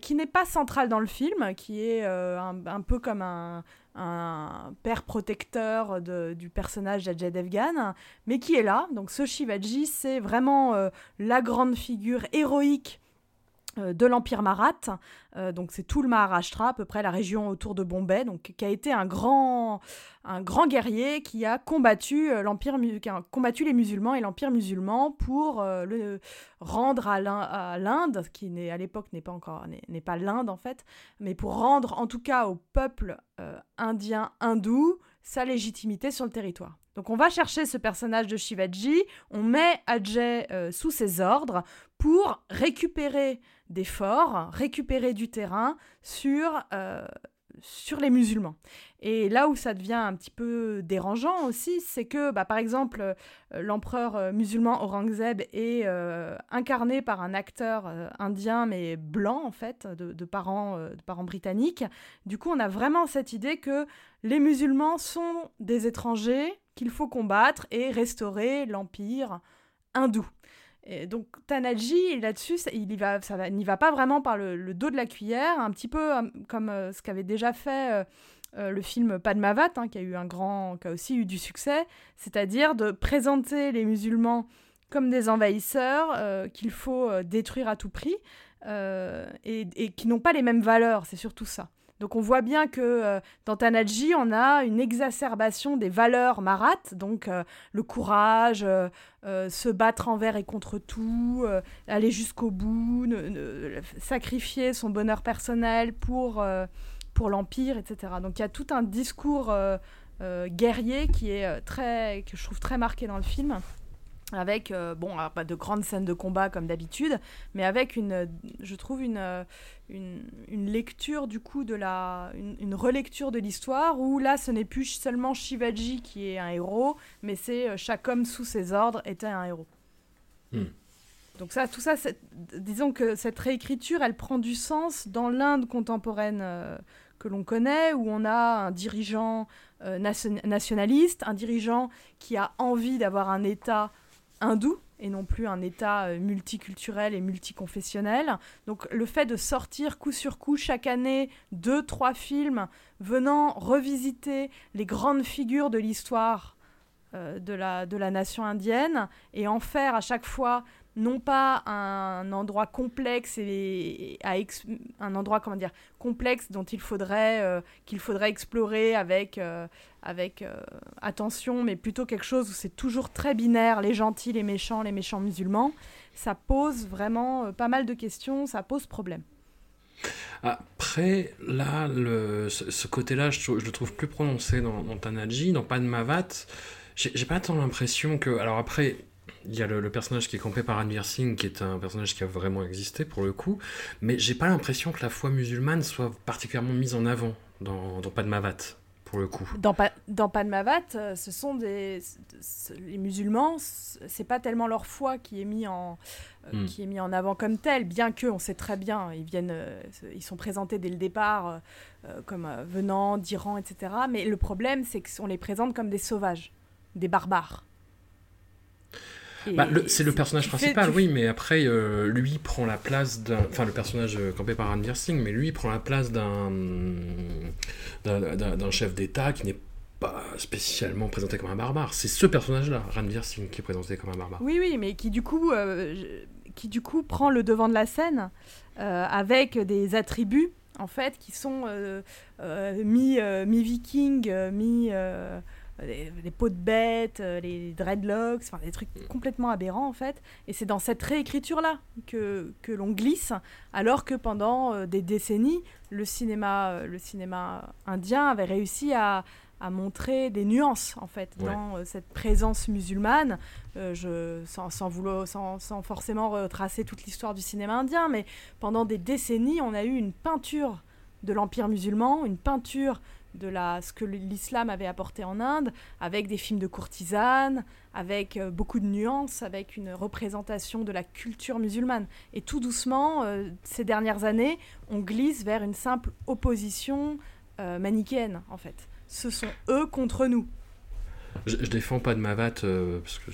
qui n'est pas centrale dans le film, qui est un peu comme un, un père protecteur du personnage d'Ajay Devgan, mais qui est là. Donc ce Shivaji, c'est vraiment euh, la grande figure héroïque de l'Empire Marathe. Euh, donc c'est tout le Maharashtra, à peu près la région autour de Bombay, donc qui a été un grand, un grand guerrier qui a combattu euh, l'Empire, combattu les musulmans et l'Empire musulman pour euh, le rendre à l'In- à l'Inde, qui n'est à l'époque n'est pas encore n'est pas l'Inde en fait, mais pour rendre en tout cas au peuple euh, indien hindou sa légitimité sur le territoire. Donc on va chercher ce personnage de Shivaji, on met Ajay euh, sous ses ordres pour récupérer des forts, récupérer du terrain sur, euh, sur les musulmans. Et là où ça devient un petit peu dérangeant aussi, c'est que, bah, par exemple, euh, l'empereur euh, musulman Aurangzeb est incarné par un acteur indien, mais blanc, en fait, de, parents, de parents britanniques. Du coup, on a vraiment cette idée que les musulmans sont des étrangers qu'il faut combattre et restaurer l'empire hindou. Et donc Tanaji, là-dessus, il y va, ça va- n'y va pas vraiment par le, dos de la cuillère, un petit peu euh, comme euh, ce qu'avait déjà fait euh, le film Padmavat, hein, qui a eu un grand, qui a aussi eu du succès, c'est-à-dire de présenter les musulmans comme des envahisseurs qu'il faut détruire à tout prix et qui n'ont pas les mêmes valeurs, c'est surtout ça. Donc on voit bien que euh, dans Tanaji, on a une exacerbation des valeurs marathes, donc euh, le courage, euh, se battre envers et contre tout, aller jusqu'au bout, sacrifier son bonheur personnel pour, l'Empire, etc. Donc il y a tout un discours guerrier qui est très, que je trouve très marqué dans le film. Avec, euh, bon, alors, pas de grandes scènes de combat comme d'habitude, mais avec une, je trouve, une, euh, une, une lecture du coup de la. Une, une relecture de l'histoire où là, ce n'est plus seulement Shivaji qui est un héros, mais c'est euh, chaque homme sous ses ordres était un héros. Donc ça, tout ça, disons que cette réécriture, elle prend du sens dans l'Inde contemporaine euh, que l'on connaît, où on a un dirigeant euh, nationaliste, un dirigeant qui a envie d'avoir un État hindou et non plus un État euh, multiculturel et multiconfessionnel. Donc le fait de sortir coup sur coup chaque année deux, trois films venant revisiter les grandes figures de l'histoire de, la, de la nation indienne et en faire à chaque fois non pas un endroit complexe et à un endroit comment dire complexe dont il faudrait euh, qu'il faudrait explorer avec euh, avec euh, attention mais plutôt quelque chose où c'est toujours très binaire les gentils les méchants les méchants musulmans ça pose vraiment pas mal de questions ça pose problème après, là, ce, côté-là, je, le trouve plus prononcé dans, dans Tanaji, dans Padmavat. J'ai pas tant l'impression que. Alors après, il y a le, personnage qui est campé par Ranveer Singh, qui est un personnage qui a vraiment existé pour le coup, mais j'ai pas l'impression que la foi musulmane soit particulièrement mise en avant dans, dans Padmavat. Pour le coup. Dans, dans Padmavat, euh, ce sont des les musulmans, c'est pas tellement leur foi qui est mis en euh, hmm. qui est mis en avant comme tel, bien que on sait très bien, ils viennent, euh, ils sont présentés dès le départ comme venant d'Iran, etc. Mais le problème, c'est qu'on les présente comme des sauvages, des barbares. Bah, c'est le personnage principal, oui, mais après, euh, lui prend la place d'un. Enfin, le personnage euh, campé par Ranveer Singh, mais lui prend la place d'un. d'un chef d'État qui n'est pas spécialement présenté comme un barbare. C'est ce personnage-là, Ranveer Singh, qui est présenté comme un barbare. Oui, oui, mais qui du coup, euh, qui, du coup prend le devant de la scène avec des attributs, en fait, qui sont mi-viking, mi les, peaux de bête, euh, les dreadlocks, enfin des trucs complètement aberrants en fait. Et c'est dans cette réécriture-là que, que l'on glisse, alors que pendant euh, des décennies, le cinéma, euh, le cinéma indien avait réussi à, à montrer des nuances en fait dans cette présence musulmane, je, sans, sans, vouloir, sans, sans forcément retracer toute l'histoire du cinéma indien, mais pendant des décennies, on a eu une peinture de l'empire musulman, une peinture de la, ce que l'islam avait apporté en Inde, avec des films de courtisanes, avec euh, beaucoup de nuances, avec une représentation de la culture musulmane. Et tout doucement, euh, ces dernières années, on glisse vers une simple opposition euh, manichéenne, en fait. Ce sont eux contre nous. Je, je défends pas de Mavat, parce que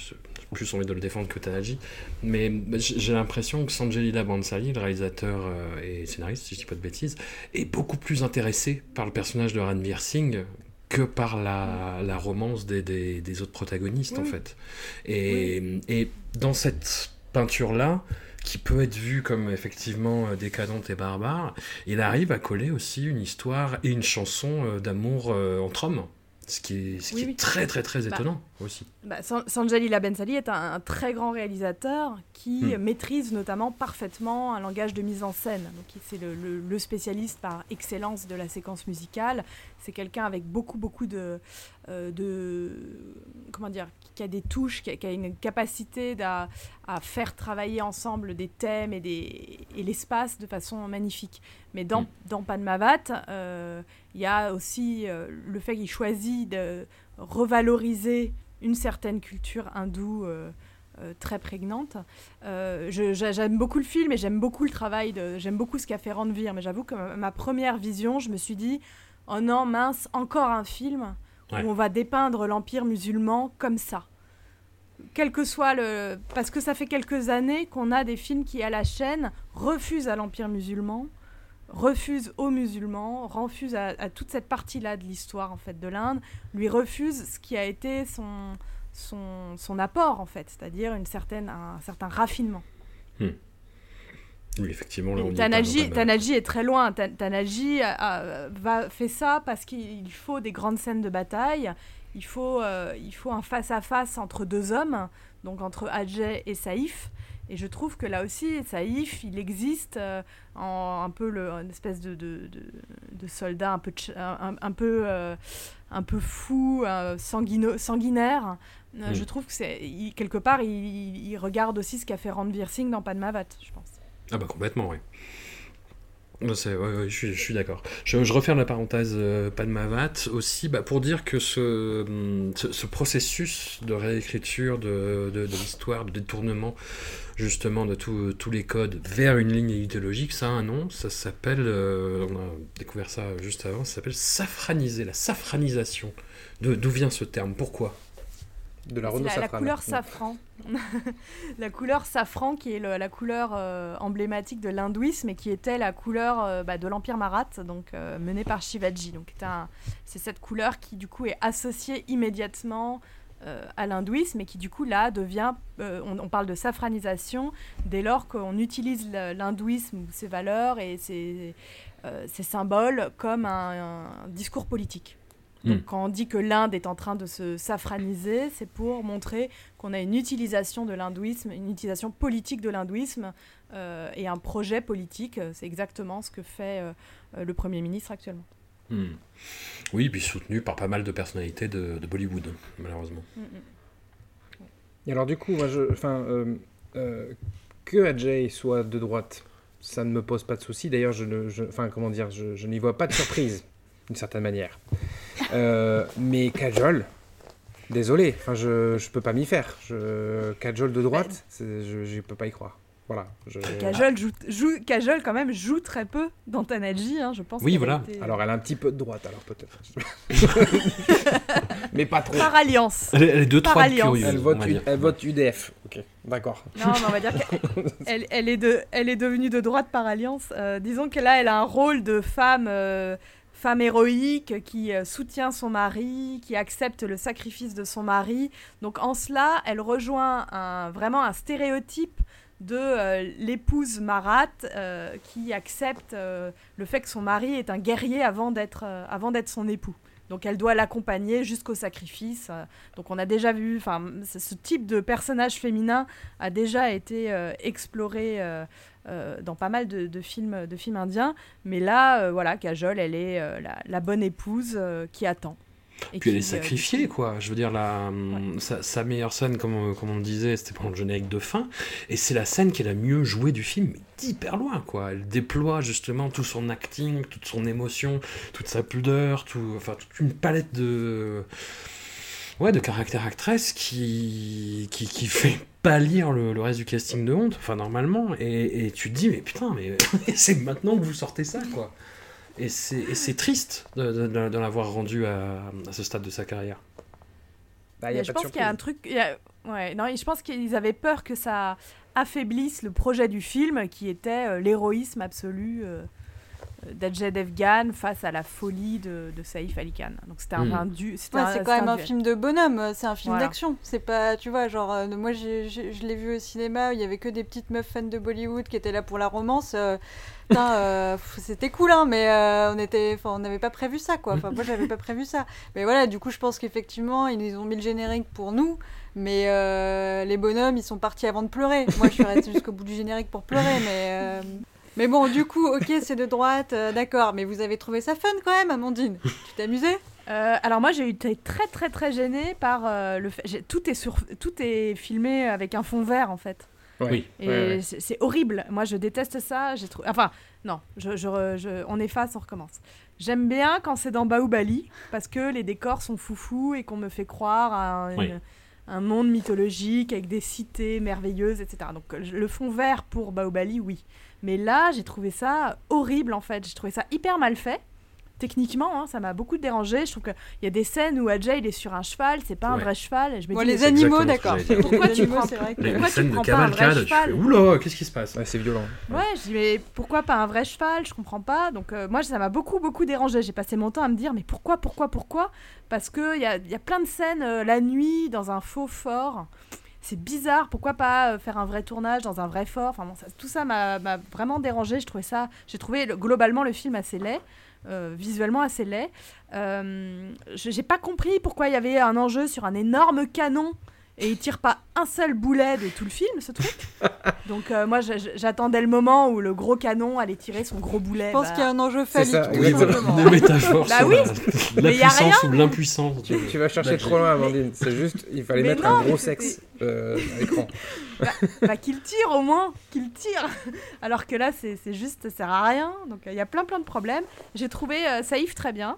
plus envie de le défendre que Tanaji. Mais j'ai l'impression que Sanjay Bansali, le réalisateur euh, et scénariste, si je dis pas de bêtises, est beaucoup plus intéressé par le personnage de Ranveer Singh que par la, la romance des, des, des, autres protagonistes, en fait. Et, et dans cette peinture-là, qui peut être vue comme effectivement euh, décadente et barbare, il arrive à coller aussi une histoire et une chanson euh, d'amour entre hommes. Ce qui est, ce qui est très très très bah, étonnant aussi. Bah, Sanjay Lila Bensali est un, très grand réalisateur qui hmm. maîtrise notamment parfaitement un langage de mise en scène. Donc c'est le, le, spécialiste par excellence de la séquence musicale. C'est quelqu'un avec beaucoup beaucoup de, euh, de comment dire, qui a des touches, qui a, une capacité à, à, faire travailler ensemble des thèmes et, des, et l'espace de façon magnifique. Mais dans, mm. dans Padmavat, euh, il y a aussi euh, le fait qu'il choisit de revaloriser une certaine culture hindoue euh, très prégnante. j'aime beaucoup le film et j'aime beaucoup le travail, j'aime beaucoup ce qu'a fait Ranveer, mais j'avoue que ma, première vision, je me suis dit, oh non, mince, encore un film où on va dépeindre l'empire musulman comme ça. Quel que soit le... Parce que ça fait quelques années qu'on a des films qui, à la chaîne, refusent à l'Empire musulman, refusent aux musulmans, refusent à, toute cette partie-là de l'histoire, en fait, de l'Inde, lui refusent ce qui a été son, son, son apport, en fait, c'est-à-dire une certaine, un, certain raffinement. Hmm. Oui, effectivement, là, on Tanaji, est très loin. Tanaji va, fait ça parce qu'il faut des grandes scènes de bataille, il faut, euh, il faut un face-à-face entre deux hommes, donc entre Ajay et Saïf. Et je trouve que là aussi, Saïf, il existe euh, en un peu le, une espèce de, de, de, soldat un peu, un, peu, euh, un peu fou, sanguinaire. Je trouve que c'est quelque part, il, regarde aussi ce qu'a fait Ranveer Singh dans Padmavat, je pense. Ah bah complètement, oui. Ouais, c'est- ouais, ouais, je suis, je suis d'accord. Je, je referme la parenthèse euh, pas de ma vatte aussi bah, pour dire que ce, hum, ce, ce processus de réécriture de, de, de l'histoire, de détournement justement de tous tous les codes vers une ligne idéologique, ça a un nom, ça s'appelle, euh, on a découvert ça juste avant, ça s'appelle safraniser, la safranisation. De- D'où vient ce terme? Pourquoi? De la couleur safran. la couleur safran qui est le- la couleur euh, emblématique de l'hindouisme et qui était la couleur euh, bah, de l'Empire Marathe, donc euh, mené par Shivaji. Donc c'est cette couleur qui du coup est associée immédiatement à l'hindouisme et qui du coup là devient, euh, on, on parle de safranisation dès lors qu'on utilise l'hindouisme ou ses valeurs et ses, euh, ses symboles comme un, un discours politique. Donc, Hmm. quand on dit que l'Inde est en train de se safraniser, c'est pour montrer qu'on a une utilisation de l'hindouisme, une utilisation politique de l'hindouisme euh, et un projet politique. C'est exactement ce que fait euh, euh, le Premier ministre actuellement. Hmm. Oui, puis soutenu par pas mal de personnalités de, de Bollywood, malheureusement. Mm, mm. Et alors du coup, moi, je, enfin, euh, euh, que Ajay soit de droite, ça ne me pose pas de souci. D'ailleurs, je, ne- je- enfin, comment dire, je, je n'y vois pas de surprise, d'une certaine manière. Euh, mais Kajol, désolé, enfin, je, je peux pas m'y faire. Je, Kajol de droite, je, je peux pas y croire. Voilà. je- Kajol, joue, quand même, joue très peu dans Tanaji, hein, je pense. Oui, voilà. été- Alors, elle a un petit peu de droite, alors peut-être. mais pas trop. Par alliance. Elle, est- elle est de Par trois alliance. curieuse, Elle vote, va U- dire. elle vote UDF. Ok, d'accord. Non, mais on va dire qu'elle elle, elle est, de, elle est devenue de droite par alliance. Euh, disons que là, elle a un rôle de femme, euh, femme héroïque qui euh, soutient son mari, qui accepte le sacrifice de son mari. Donc en cela, elle rejoint un, vraiment un stéréotype de euh, l'épouse marate euh, qui accepte euh, le fait que son mari est un guerrier avant d'être euh, avant d'être son époux. Donc elle doit l'accompagner jusqu'au sacrifice. donc on a déjà vu, enfin, ce type de personnage féminin a déjà été exploré dans pas mal de, films, de films indiens. Mais là, voilà, Kajol, elle est la, bonne épouse qui attend. Et Puis elle est euh, sacrifiée, quoi. Je veux dire, la, sa, sa meilleure scène, comme, on- comme on le disait, c'était pendant le générique de fin. Et c'est la scène qui est la mieux jouée du film, mais d'hyper loin, quoi. Elle déploie justement tout son acting, toute son émotion, toute sa pudeur, tout, enfin, toute une palette de. Ouais, de caractère actrice qui, qui, qui fait pâlir le, le reste du casting de honte, enfin, normalement. Et, et tu te dis, mais putain, mais c'est maintenant que vous sortez ça, quoi. Et c'est et c'est triste de, de, de- de l'avoir rendu à, à ce stade de sa carrière. Bah, y a Mais je pense qu'il y a un truc. il y a- Ouais, non, je pense qu'ils avaient peur que ça affaiblisse le projet du film, qui était euh, l'héroïsme absolu euh, d'Ajay Devgan face à la folie de, de Saïf Ali Khan. Donc c'était un, Mm. un du. c'était Ouais, un- c'est quand même un film de bonhomme, euh, c'est un film Voilà. d'action. C'est pas, tu vois, genre, euh, moi je l'ai vu au cinéma, il y avait que des petites meufs fans de Bollywood qui étaient là pour la romance. euh, euh, c'était cool, hein, mais euh, on était, enfin, on n'avait pas prévu ça, quoi. Enfin, moi j'avais pas prévu ça. Mais voilà, du coup, je pense qu'effectivement, ils nous ont mis le générique pour nous, mais euh, les bonhommes, ils sont partis avant de pleurer. Moi, je suis restée jusqu'au bout du générique pour pleurer, mais. Mais bon, du coup, ok, c'est de droite, euh, d'accord, mais vous avez trouvé ça fun quand même, Amandine Tu t'es amusée Euh, alors moi j'ai été très très très gênée par euh, le fait. Tout est sur, tout est filmé avec un fond vert en fait. Oui. Et Ouais, ouais. c'est horrible. Moi, je déteste ça. J'ai trouvé. Enfin, non. Je, je- je- on efface, on recommence. J'aime bien quand c'est dans Baobali parce que les décors sont foufous et qu'on me fait croire à un, Oui. une- un monde mythologique avec des cités merveilleuses, etc. Donc le fond vert pour Baobali, oui. Mais là, j'ai trouvé ça horrible en fait. J'ai trouvé ça hyper mal fait. Techniquement, hein, ça m'a beaucoup dérangé. Je trouve qu'il y a des scènes où Ajay il est sur un cheval, c'est pas un Ouais. vrai cheval. Et je me Bon, dis, les animaux, d'accord. Pourquoi tu prends- c'est vrai que- Pourquoi tu prends pas un vrai cheval oula, qu'est-ce qui se passe? Ouais, c'est violent. Ouais, je dis mais pourquoi pas un vrai cheval? Je comprends pas. Donc euh, moi ça m'a beaucoup beaucoup dérangé. J'ai passé mon temps à me dire mais pourquoi pourquoi pourquoi? Parce que il y a, y a plein de scènes euh, la nuit dans un faux fort. C'est bizarre. Pourquoi pas euh, faire un vrai tournage dans un vrai fort? Enfin bon, tout ça m'a vraiment dérangé. Je trouvais ça. J'ai trouvé le- globalement le film assez laid. euh, visuellement assez laid. Euh, J'ai pas compris pourquoi il y avait un enjeu sur un énorme canon Et il tire pas un seul boulet de tout le film, ce truc. Donc euh, moi, j'a- j'attendais le moment où le gros canon allait tirer son gros boulet. Je pense bah, qu'il y a un enjeu C'est phallique. ça, tout exactement. simplement. Une métaphore Bah oui, la, mais y a puissance ou l'impuissance. Tu, tu vas chercher Bah, trop loin, Amandine. C'est juste, il fallait Mais mettre non, un gros sexe euh, à l'écran. bah, qu'il tire au moins, qu'il tire. Alors que là, c'est c'est juste, ça sert à rien. Donc il y a plein plein de problèmes. J'ai trouvé euh, Saïf très bien.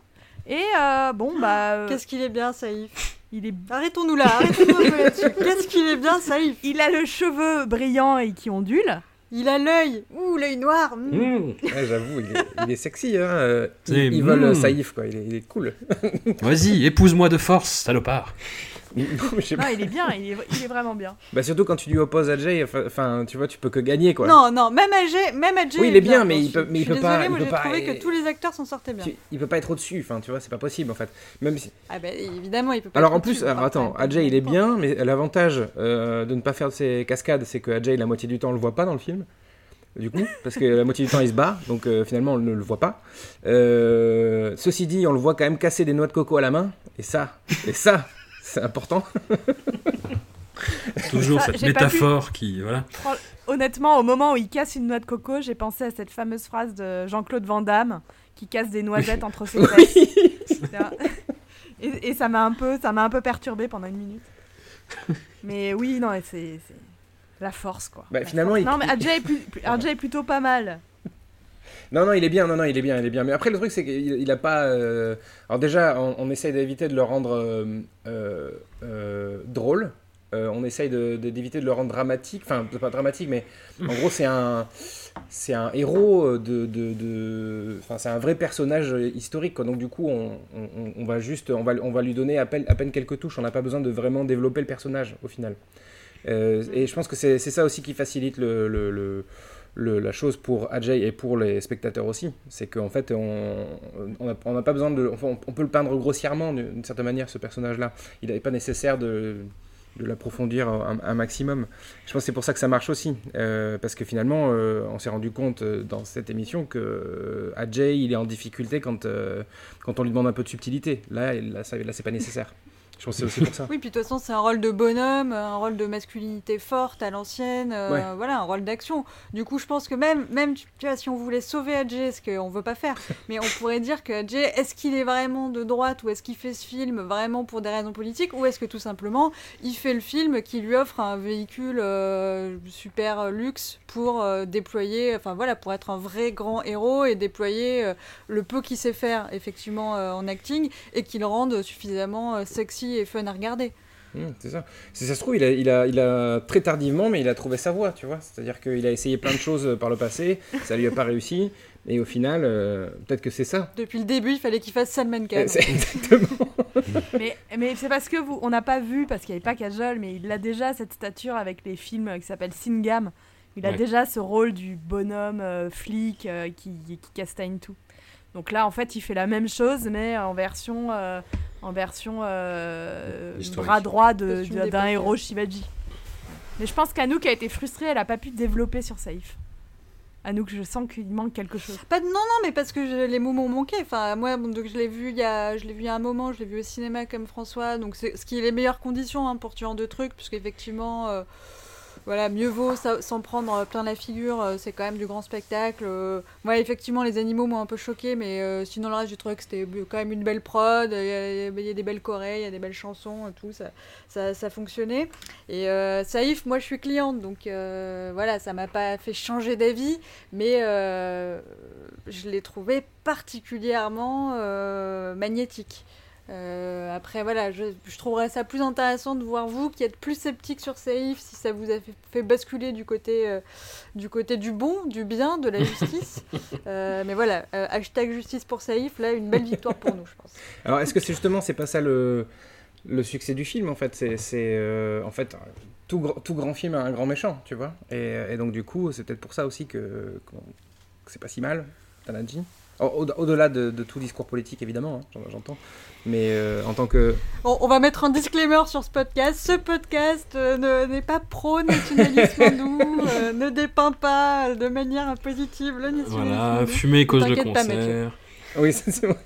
Et euh, bon, bah, euh, Qu'est-ce qu'il est bien, Saïf il est Arrêtons-nous là, arrêtons-nous un peu là-dessus. Qu'est-ce qu'il est bien, Saïf Il a le cheveu brillant et qui ondule. Il a l'œil. Ouh, l'œil noir. mm. Mmh. Ouais, J'avoue, il, est- il est sexy. Hein. euh, Ils, ils veulent mm. Saïf, quoi. Il est, il est cool. Vas-y, épouse-moi de force, salopard. Non, mais il est bien, il est, il est vraiment bien. Bah, surtout quand tu lui opposes Ajay, enfin- tu vois, tu peux que gagner, quoi. Non, non, même AG, même AG Oui, il est bien, mais il peut- mais il pas- désolée, il moi peut pas- trouvé que tous les acteurs s'en sortaient bien. Tu- il peut pas être au-dessus, enfin, tu vois, c'est pas possible, en fait. Même si... Ah bah évidemment, il peut pas. Alors être en plus, alors attends, Ajay il est bien, mais l'avantage euh, de ne pas faire de ces cascades, c'est que Ajay la moitié du temps on le voit pas dans le film. Du coup, parce que la moitié du temps il se barre, donc euh, finalement on ne le voit pas. Euh, ceci dit, on le voit quand même casser des noix de coco à la main, et ça, et ça, c'est important. Toujours Ça, cette métaphore qui. Voilà. Honnêtement, au moment où il casse une noix de coco, j'ai pensé à cette fameuse phrase de Jean-Claude Van Damme qui casse des noisettes entre ses fesses. Et, et ça m'a un peu, ça m'a un peu perturbé pendant une minute. Mais oui, non, c'est c'est la force quoi. Bah, La finalement, force. il- non, mais Adjay est, plus- plus- Adjay est plutôt pas mal. Non, non, il est bien, non, non, il est bien, il est bien. Mais après, le truc, c'est qu'il il a pas. euh, Alors, déjà, on, essaye d'éviter de le rendre euh, euh, drôle. On essaye d'éviter de, le rendre dramatique. Enfin, pas dramatique, mais en gros, c'est un. C'est un héros de. Enfin, c'est un vrai personnage historique. Donc, du coup, on, va juste. On va, on va lui donner à peine, quelques touches. On n'a pas besoin de vraiment développer le personnage, au final. Et je pense que c'est ça aussi qui facilite le, la chose pour Ajay et pour les spectateurs aussi, c'est qu'en fait, on n'a pas besoin de... enfin, on, peut le peindre grossièrement d'une certaine manière, ce personnage-là. Il n'est pas nécessaire de, l'approfondir un, maximum. Je pense que c'est pour ça que ça marche aussi, euh, parce que finalement, euh, on s'est rendu compte euh, dans cette émission que Ajay, il est en difficulté quand, on lui demande un peu de subtilité. Là, là, là c'est pas nécessaire. Je pense que c'est aussi pour ça. Oui, puis de toute façon, c'est un rôle de bonhomme, un rôle de masculinité forte à l'ancienne, euh, Ouais. voilà, un rôle d'action. Du coup, je pense que même, même tu vois, si on voulait sauver Adjé, ce qu'on veut pas faire, mais on pourrait dire que Adjé, est-ce qu'il est vraiment de droite ou est-ce qu'il fait ce film vraiment pour des raisons politiques ou est-ce que tout simplement il fait le film qui lui offre un véhicule euh, super luxe pour euh, déployer, enfin voilà, pour être un vrai grand héros et déployer le peu qu'il sait faire effectivement en acting et qu'il rende suffisamment euh, sexy et fun à regarder. Mmh, c'est ça. Si ça se trouve, il a, il, a, il a très tardivement, mais il a trouvé sa voie, tu vois. C'est-à-dire qu'il a essayé plein de choses euh, par le passé, ça lui a pas réussi, et au final, euh, peut-être que c'est ça. Depuis le début, il fallait qu'il fasse Salman Khan. C'est- Exactement. Mais, mais c'est parce que vous, on n'a pas vu, parce qu'il n'y avait pas Kajol, mais il a déjà cette stature avec les films qui s'appellent Singam. Il a Ouais. déjà ce rôle du bonhomme euh, flic euh, qui, qui castagne tout. Donc là, en fait, il fait la même chose, mais en version, euh, en version euh, bras droit de- Costume de- d'un héros. Shivaji. Mais je pense qu'Anouk a été frustrée, elle n'a pas pu développer sur Saïf. Anouk, je sens qu'il manque quelque chose. Pas de- non, non, mais parce que je- les mots m'ont manqué. Enfin, moi, bon, donc, je l'ai vu il y a, je l'ai vu il y a un moment, je l'ai vu au cinéma comme François. Donc, c'est ce qui est les meilleures conditions hein, pour tuer en deux trucs, puisqu'effectivement, euh, voilà, mieux vaut s'en prendre euh, plein la figure. euh, c'est quand même du grand spectacle. euh. moi, effectivement, les animaux m'ont un peu choqué, mais euh, sinon le reste, j'ai trouvé que c'était quand même une belle prod. Il y, a- y a des belles chorés, il y a des belles chansons, tout ça, ça, ça fonctionnait. Et euh, Saïf, moi, je suis cliente, donc euh, voilà, ça m'a pas fait changer d'avis mais euh, je l'ai trouvé particulièrement euh, magnétique. Euh, après, voilà, je, je trouverais ça plus intéressant de voir vous qui êtes plus sceptique sur Saïf, si ça vous a fait, fait basculer du côté, euh, du côté du bon, du bien, de la justice. Euh, mais voilà, hashtag justice pour Saïf, là, une belle victoire pour nous, je pense. Alors, est-ce que c'est justement, c'est pas ça le, le succès du film, en fait? C'est, en fait, tout, gr- tout grand film a un grand méchant, tu vois? Et, et donc, du coup, c'est peut-être pour ça aussi que, c'est pas si mal, Tanadji. Au- au- Au-delà de, de tout discours politique, évidemment, hein, j'en- j'entends. Mais euh, en tant que. On, on va mettre un disclaimer sur ce podcast. Ce podcast euh, ne- n'est pas pro-nationalisme hindou, euh, ne dépeint pas de manière positive le nationalisme Voilà, fumer cause le T'inquiète pas, concert. Oui, c'est vrai.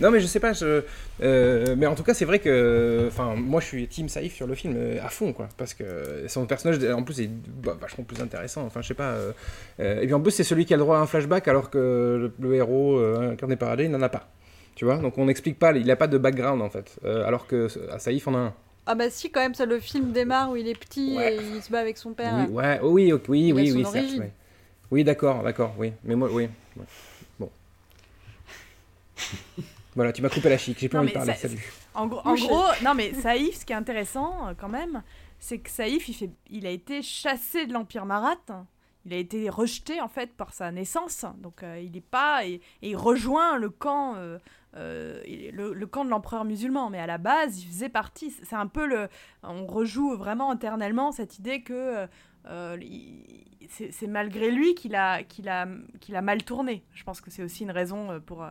non, mais je sais pas. Je, euh, mais en tout cas, c'est vrai que. Enfin, moi, je suis Team Saïf sur le film euh, à fond, quoi. Parce que son personnage, en plus, est bah, vachement plus intéressant. Enfin, je sais pas. euh, euh, et puis en plus, c'est celui qui a le droit à un flashback, alors que le, le héros euh, incarné par Adé n'en a pas. Tu vois Donc on n'explique pas. Il a pas de background, en fait. Alors que à Saïf en a un. Ah bah si, quand même, ça, le film démarre où il est petit Ouais. et il se bat avec son père. Oui, ouais, oh oui, oui, Il oui, oui, certes. Oui, d'accord, d'accord, oui. Mais moi, oui. ouais. Voilà, tu m'as coupé la chic, j'ai plus Non, envie de parler, ça- salut. En, gros- en Couché. gros, non mais Saïf, ce qui est intéressant euh, quand même, c'est que Saïf, il, fait, il a été chassé de l'Empire Marat. Il a été rejeté en fait par sa naissance. Donc euh, il n'est pas. Et, et il rejoint le camp, euh, euh, le, le camp de l'empereur musulman. Mais à la base, il faisait partie. C'est un peu le. On rejoue vraiment éternellement cette idée que. c'est malgré lui qu'il a, qu'il a, qu'il a mal tourné. Je pense que c'est aussi une raison euh, pour,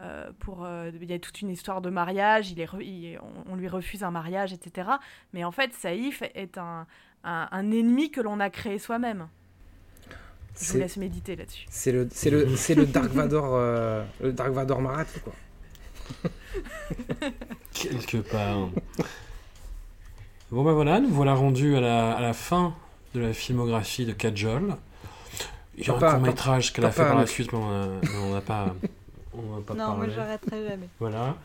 euh, pour, euh, il y a toute une histoire de mariage, il est re- il- on, on lui refuse un mariage, etc. Mais en fait, Saïf est un, un, un ennemi que l'on a créé soi-même. Je vous laisse méditer là-dessus. c'est le, c'est le, c'est le Dark Vador, euh, le Dark Vador Marat, quoi. Quelque part. Bon ben voilà, nous voilà rendus à la, à la fin de la filmographie de Kajol. Il y a un court métrage qu'elle a fait par la suite, mais on n'a pas, on n'a pas Non, moi j'arrêterai jamais. Voilà.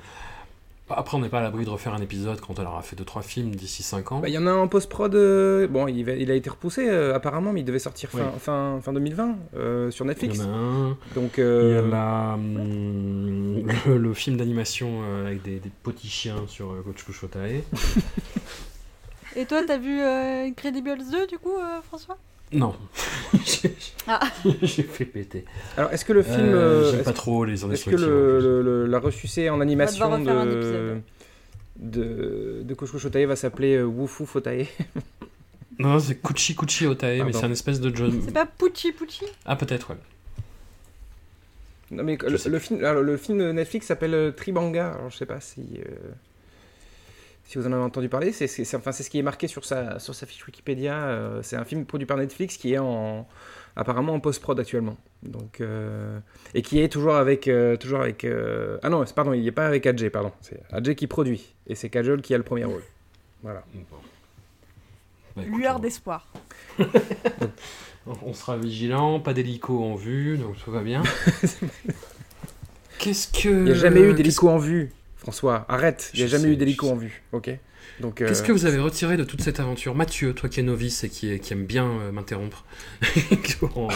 Après, on n'est pas à l'abri de refaire un épisode quand elle aura fait 2-3 films d'ici 5 ans. Bah, Il y en a un en post-prod, euh, bon, il, va- il a été repoussé euh, apparemment, mais il devait sortir fin, Oui. fin, fin 2020 euh, sur Il Netflix. y en a un. Donc, Il y euh, a la, hum, le, le film d'animation euh, avec des, des petits chiens sur euh, Coach Kushotae. Et toi, t'as vu euh, Incredibles 2 du coup, euh, François? Non. J'ai Ah. j'ai fait péter. alors, est-ce que le film, Euh, euh, J'aime pas trop les Est-ce que le, le- le- la ressucée en animation de, de, de Koshko Shotae va s'appeler euh, Wufu Fotae Non, c'est Kuchi Kuchi Otae, mais Pardon. c'est un espèce de John. C'est pas Pucci Pucci? Ah, peut-être, ouais. Non mais le, film, alors, le film Netflix s'appelle euh, Tribanga. Alors je sais pas si euh, si vous en avez entendu parler. C'est c'est- c'est- enfin c'est ce qui est marqué sur sa sur sa fiche Wikipédia. euh, c'est un film produit par Netflix qui est en apparemment en post prod actuellement. Donc euh, et qui est toujours avec euh, toujours avec euh, ah non c'est- pardon il n'est pas avec Adjé pardon c'est Adjé qui produit et c'est Kajol qui a le premier rôle. Voilà. Bon. Bah, écoute, Lueur on- d'espoir. On sera vigilant, pas d'hélico en vue, donc tout va bien. Qu'est-ce que. Il n'y a jamais eu qu'est-ce- d'hélico en vue. François, arrête. Il n'y a jamais sais, eu d'hélico en vue. Ok. Donc. Qu'est-ce euh, que vous avez retiré de toute cette aventure Mathieu, toi qui es novice et qui, qui aime bien euh, m'interrompre en,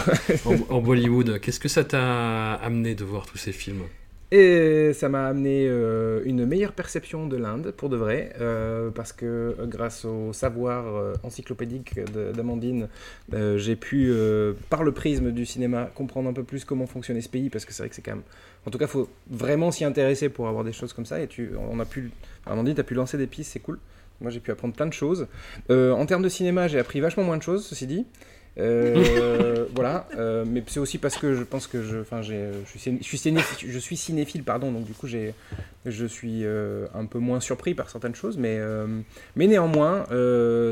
en- en Bollywood, qu'est-ce que ça t'a amené de voir tous ces films? Et ça m'a amené euh, une meilleure perception de l'Inde, pour de vrai, euh, parce que grâce au savoir euh, encyclopédique d'Amandine, j'ai pu, par le prisme du cinéma, comprendre un peu plus comment fonctionnait ce pays, parce que c'est vrai que c'est quand même... En tout cas, il faut vraiment s'y intéresser pour avoir des choses comme ça, et tu, on a pu... Amandine, tu as pu lancer des pistes, c'est cool. Moi, j'ai pu apprendre plein de choses. Euh, en termes de cinéma, j'ai appris vachement moins de choses, ceci dit. Euh, voilà, euh, mais c'est aussi parce que je pense que je, enfin, j'ai, je suis, je suis cinéphile, je suis cinéphile, pardon, donc du coup, j'ai, je suis un peu moins surpris par certaines choses, mais, mais néanmoins,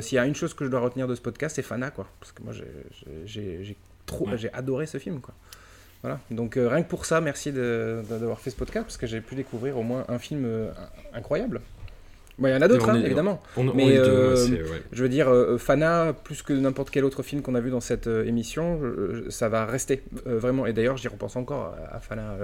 s'il y a une chose que je dois retenir de ce podcast, c'est Fana, quoi, parce que moi, j'ai, j'ai- j'ai, j'ai trop, Ouais. j'ai adoré ce film, quoi. Voilà, donc euh, rien que pour ça, merci d'avoir fait ce podcast, parce que j'ai pu découvrir au moins un film euh, incroyable. Bon, il y en a d'autres, hein, évidemment. on, on Mais, deux, ouais. Je veux dire, euh, Fana, plus que n'importe quel autre film qu'on a vu dans cette euh, émission, ça va rester vraiment. Et d'ailleurs, j'y repense encore à, à Fana,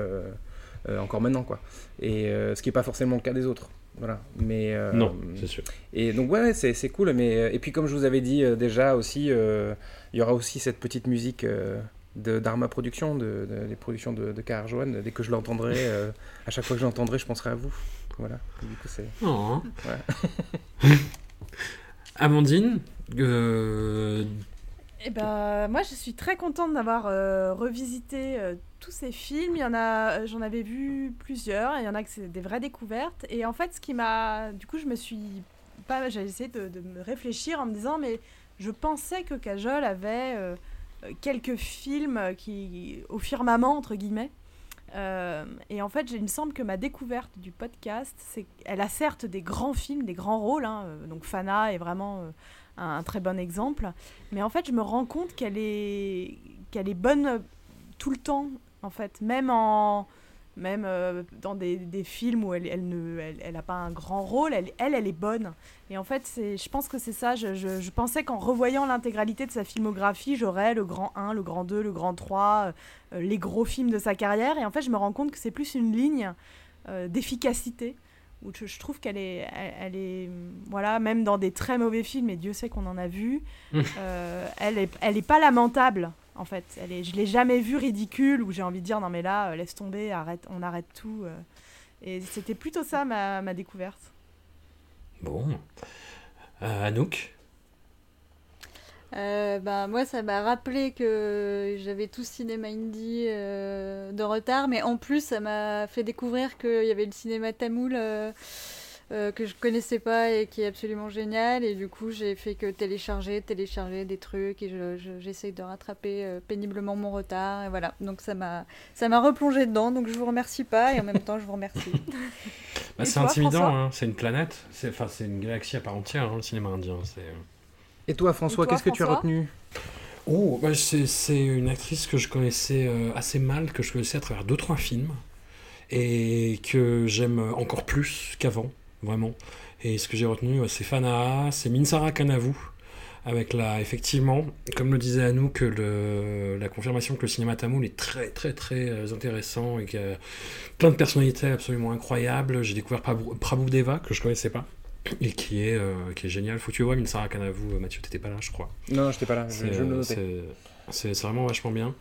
encore maintenant, quoi. Et ce qui n'est pas forcément le cas des autres. Voilà. Mais, Non, c'est sûr. Et donc, ouais, c'est c'est cool. Mais, et puis, comme je vous avais dit déjà aussi, il y aura aussi cette petite musique. d'Arma Productions, de, de- des productions de, de K.R. Johan. Dès que je l'entendrai, euh, à chaque fois que je l'entendrai, je penserai à vous. Voilà. Du coup, c'est. Oh, hein. Amandine, euh, Eh ben, moi, je suis très contente d'avoir euh, revisité euh, tous ces films. Il y en a, j'en avais vu plusieurs. et Il y en a que c'est des vraies découvertes. Et en fait, ce qui m'a, du coup, je me suis pas, j'ai essayé de, de me réfléchir en me disant, mais je pensais que Kajol avait quelques films qui, au firmament entre guillemets. Euh, et en fait, il me semble que ma découverte du podcast, c'est qu'elle a certes des grands films, des grands rôles. hein, euh, donc Fana est vraiment euh, un, un très bon exemple. Mais en fait, je me rends compte qu'elle est, qu'elle est bonne tout le temps, en fait. Même en, même euh, dans des, des films où elle, elle ne, elle, elle a pas un grand rôle, elle, elle, elle est bonne. Et en fait, c'est, je pense que c'est ça. Je, je, je pensais qu'en revoyant l'intégralité de sa filmographie, j'aurais le grand 1, le grand 2, le grand 3, euh, les gros films de sa carrière. Et en fait, je me rends compte que c'est plus une ligne euh, d'efficacité où je, je trouve qu'elle est, elle, elle est, voilà, même dans des très mauvais films, et Dieu sait qu'on en a vu, euh, elle est, elle est pas lamentable. En fait, elle est, je l'ai jamais vue ridicule où j'ai envie de dire non mais là, euh, laisse tomber, arrête, on arrête tout. euh. Et c'était plutôt ça ma, ma découverte. Bon. Euh, Anouk? Euh, bah, moi, ça m'a rappelé que j'avais tout cinéma indie euh, de retard, mais en plus, ça m'a fait découvrir qu'il y avait le cinéma tamoul euh, que je connaissais pas et qui est absolument génial. Et du coup, j'ai fait que télécharger, télécharger des trucs et je- je- j'essaye de rattraper euh, péniblement mon retard. Et voilà, donc ça m'a ça m'a replongé dedans. Donc je vous remercie pas et en même temps, je vous remercie. Bah, c'est intimidant, hein. c'est une planète, c'est enfin c'est une galaxie à part entière, hein, le cinéma indien. C'est... euh. Et toi, François, qu'est-ce que tu as retenu? Oh, bah, c'est, c'est une actrice que je connaissais euh, assez mal, que je connaissais à travers deux trois films, et que j'aime encore plus qu'avant, vraiment. Et ce que j'ai retenu, ouais, c'est Fana'a, c'est Minsara Kanavu, avec la, effectivement, comme le disait Anou, que le, la confirmation que le cinéma tamoul est très très très euh, intéressant et qu'il y a plein de personnalités absolument incroyables. J'ai découvert Prabhu, Prabhudeva, que je connaissais pas. Et qui est, euh, qui est génial. Faut que tu vois Minsara Kanavu, euh, Mathieu, t'étais pas là, je crois. Non, j'étais pas là, je, C'est, je notais. c'est- vraiment vachement bien.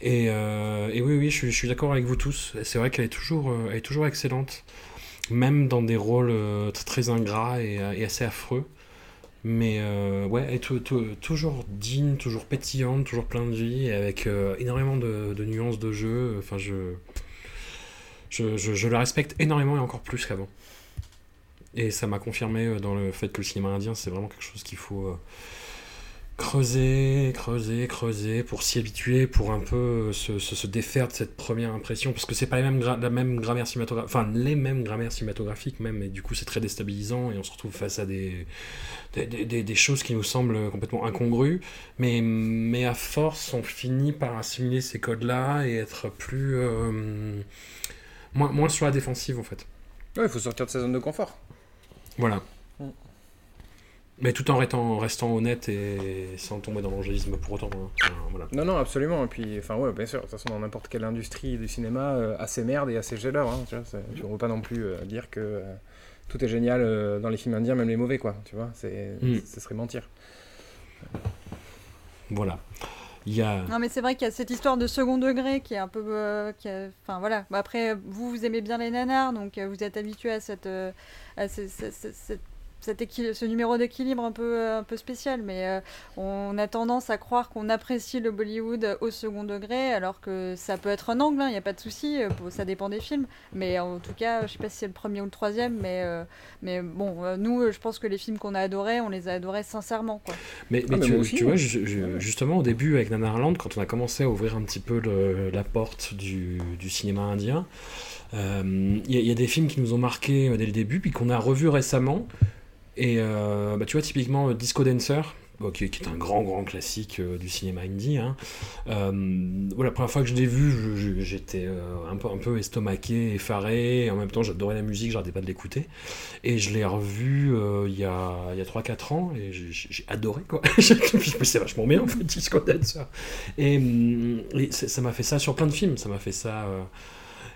Et, euh, et oui, oui, je, suis- je suis d'accord avec vous tous. C'est vrai qu'elle est toujours, elle est toujours excellente, même dans des rôles euh, très ingrats et, euh, et assez affreux. Mais euh, ouais, tou- toujours digne, toujours pétillante, toujours plein de vie, et avec euh, énormément de, nuances de jeu. Enfin, je, je, je, la respecte énormément et encore plus qu'avant. Et ça m'a confirmé dans le fait que le cinéma indien, c'est vraiment quelque chose qu'il faut creuser, creuser, creuser pour s'y habituer, pour un peu euh, se, se, se défaire de cette première impression, parce que c'est pas les mêmes la même grammaire cinématographique, enfin les mêmes grammaires cinématographiques même, et du coup c'est très déstabilisant et on se retrouve face à des, des, des- des- des choses qui nous semblent complètement incongrues, mais, mais à force on finit par assimiler ces codes-là et être plus... euh, moins, moins sur la défensive en fait. Ouais, il faut sortir de sa zone de confort. Voilà. Mais tout en restant, restant honnête et sans tomber dans l'angélisme pour autant. hein. Enfin, voilà. Non, non, absolument. Et puis, enfin, ouais, bien sûr. De toute façon, dans n'importe quelle industrie du cinéma, euh, assez merde et assez géleur. Hein, tu vois, tu ne veux pas non plus euh, dire que euh, tout est génial euh, dans les films indiens, même les mauvais, quoi. Tu vois, c'est, Mm. ce serait mentir. Voilà. Il y a. Non, mais c'est vrai qu'il y a cette histoire de second degré qui est un peu. euh, qui a- Enfin voilà. Bon, après, vous, vous aimez bien les nanars, donc euh, vous êtes habitué à cette. euh, à ce, ce- ce- cette- cet ce numéro d'équilibre un peu, euh, un peu spécial, mais euh, on a tendance à croire qu'on apprécie le Bollywood au second degré, alors que ça peut être un angle, il n'y a pas de souci, euh, ça dépend des films. Mais en tout cas, je sais pas si c'est le premier ou le troisième, mais, euh, mais bon, euh, nous, je pense que les films qu'on a adorés, on les a adorés sincèrement. Quoi. Mais, mais Ah, mais tu, aussi, vois, ju- ju- justement, au début, avec Nanarland, quand on a commencé à ouvrir un petit peu le- la porte du, du cinéma indien, euh, il y, y a des films qui nous ont marqués dès le début, puis qu'on a revus récemment. Et euh, bah, tu vois, typiquement, euh, Disco Dancer. qui, est un grand, grand classique euh, du cinéma indie. Hein. Euh, voilà, la première fois que je l'ai vu, j'étais un, peu, un peu estomaqué, effaré, en même temps j'adorais la musique, j'arrêtais pas de l'écouter. Et je l'ai revu il y a, y a 3-4 ans, et j'ai- adoré quoi. c'est vachement bien en Disco Dancer. Et, c'est- ça m'a fait ça sur plein de films, ça m'a fait ça.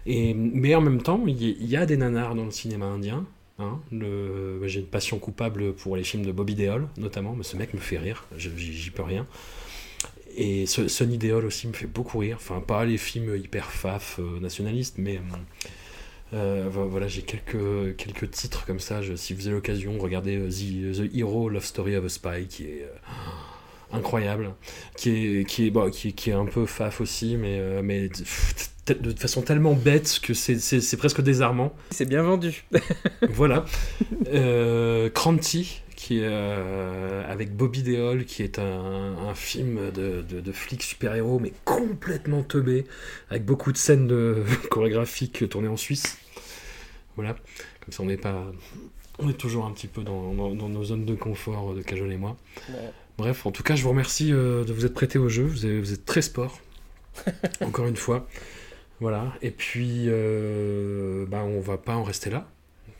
et, mais en même temps, il y, y a des nanars dans le cinéma indien. Hein. Le- J'ai une passion coupable pour les films de Bobby Deol, notamment, mais ce mec me fait rire, j'y peux rien. Et ce- Sonny Deol aussi me fait beaucoup rire, enfin pas les films hyper faf euh, nationalistes, mais hum, euh, vo- voilà, j'ai quelques, quelques titres comme ça, si vous avez l'occasion, regardez euh, The, Hero Love Story of a Spy, qui est incroyable, qui est, qui, est, bon, qui, est- qui est un peu faf aussi, mais, euh, mais pff, de façon tellement bête que c'est- presque désarmant. C'est bien vendu. Voilà. Euh, Cranty, qui est euh, avec Bobby Deol, qui est un, un film de, de, de flic super-héros, mais complètement teubé, avec beaucoup de scènes de chorégraphiques tournées en Suisse. Voilà. Comme ça, on n'est pas. On est toujours un petit peu dans, dans- dans nos zones de confort de Cajol et moi. Bref, en tout cas, je vous remercie euh, de vous être prêté au jeu. Vous, avez- vous êtes très sport. Encore une fois. Voilà. Et puis, euh, bah, on va pas en rester là.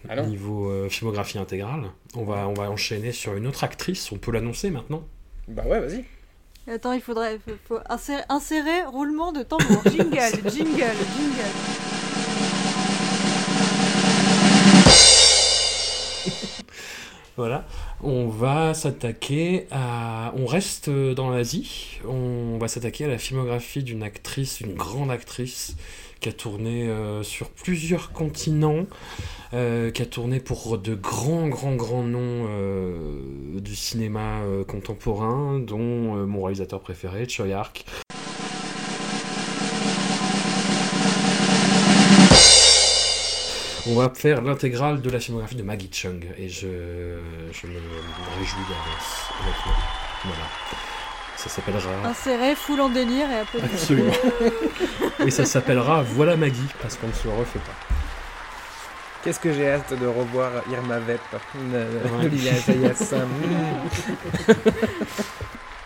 Ah non. Niveau euh, filmographie intégrale, on va, on va enchaîner sur une autre actrice. On peut l'annoncer maintenant. Bah ouais, vas-y. Attends, il faudrait faut, faut insérer, insérer roulement de tambour. Jingle, jingle, jingle. Voilà. On va s'attaquer à. On reste dans l'Asie. On va s'attaquer à la filmographie d'une actrice, une grande actrice, qui a tourné euh, sur plusieurs continents, euh, qui a tourné pour de grands, grands, grands noms euh, du cinéma contemporain, dont mon réalisateur préféré, Choi Ark. On va faire l'intégrale de la filmographie de Maggie Chung et je, je me réjouis d'avance. Voilà. Ça s'appellera. Insérer, full en délire et applaudissement. Absolument. et ça s'appellera Voilà Maggie parce qu'on ne se refait pas. Qu'est-ce que j'ai hâte de revoir Irma Vep, Ouais. Olivia Zayas.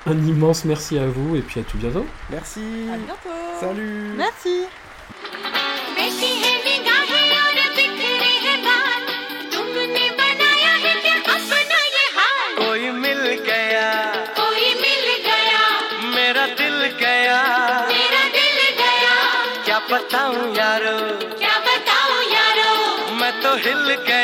Mm. Un immense merci à vous et puis à tout bientôt. Merci. À bientôt. Salut. Merci. बैठी क्या बताऊँ यारो? मैं तो हिल गया।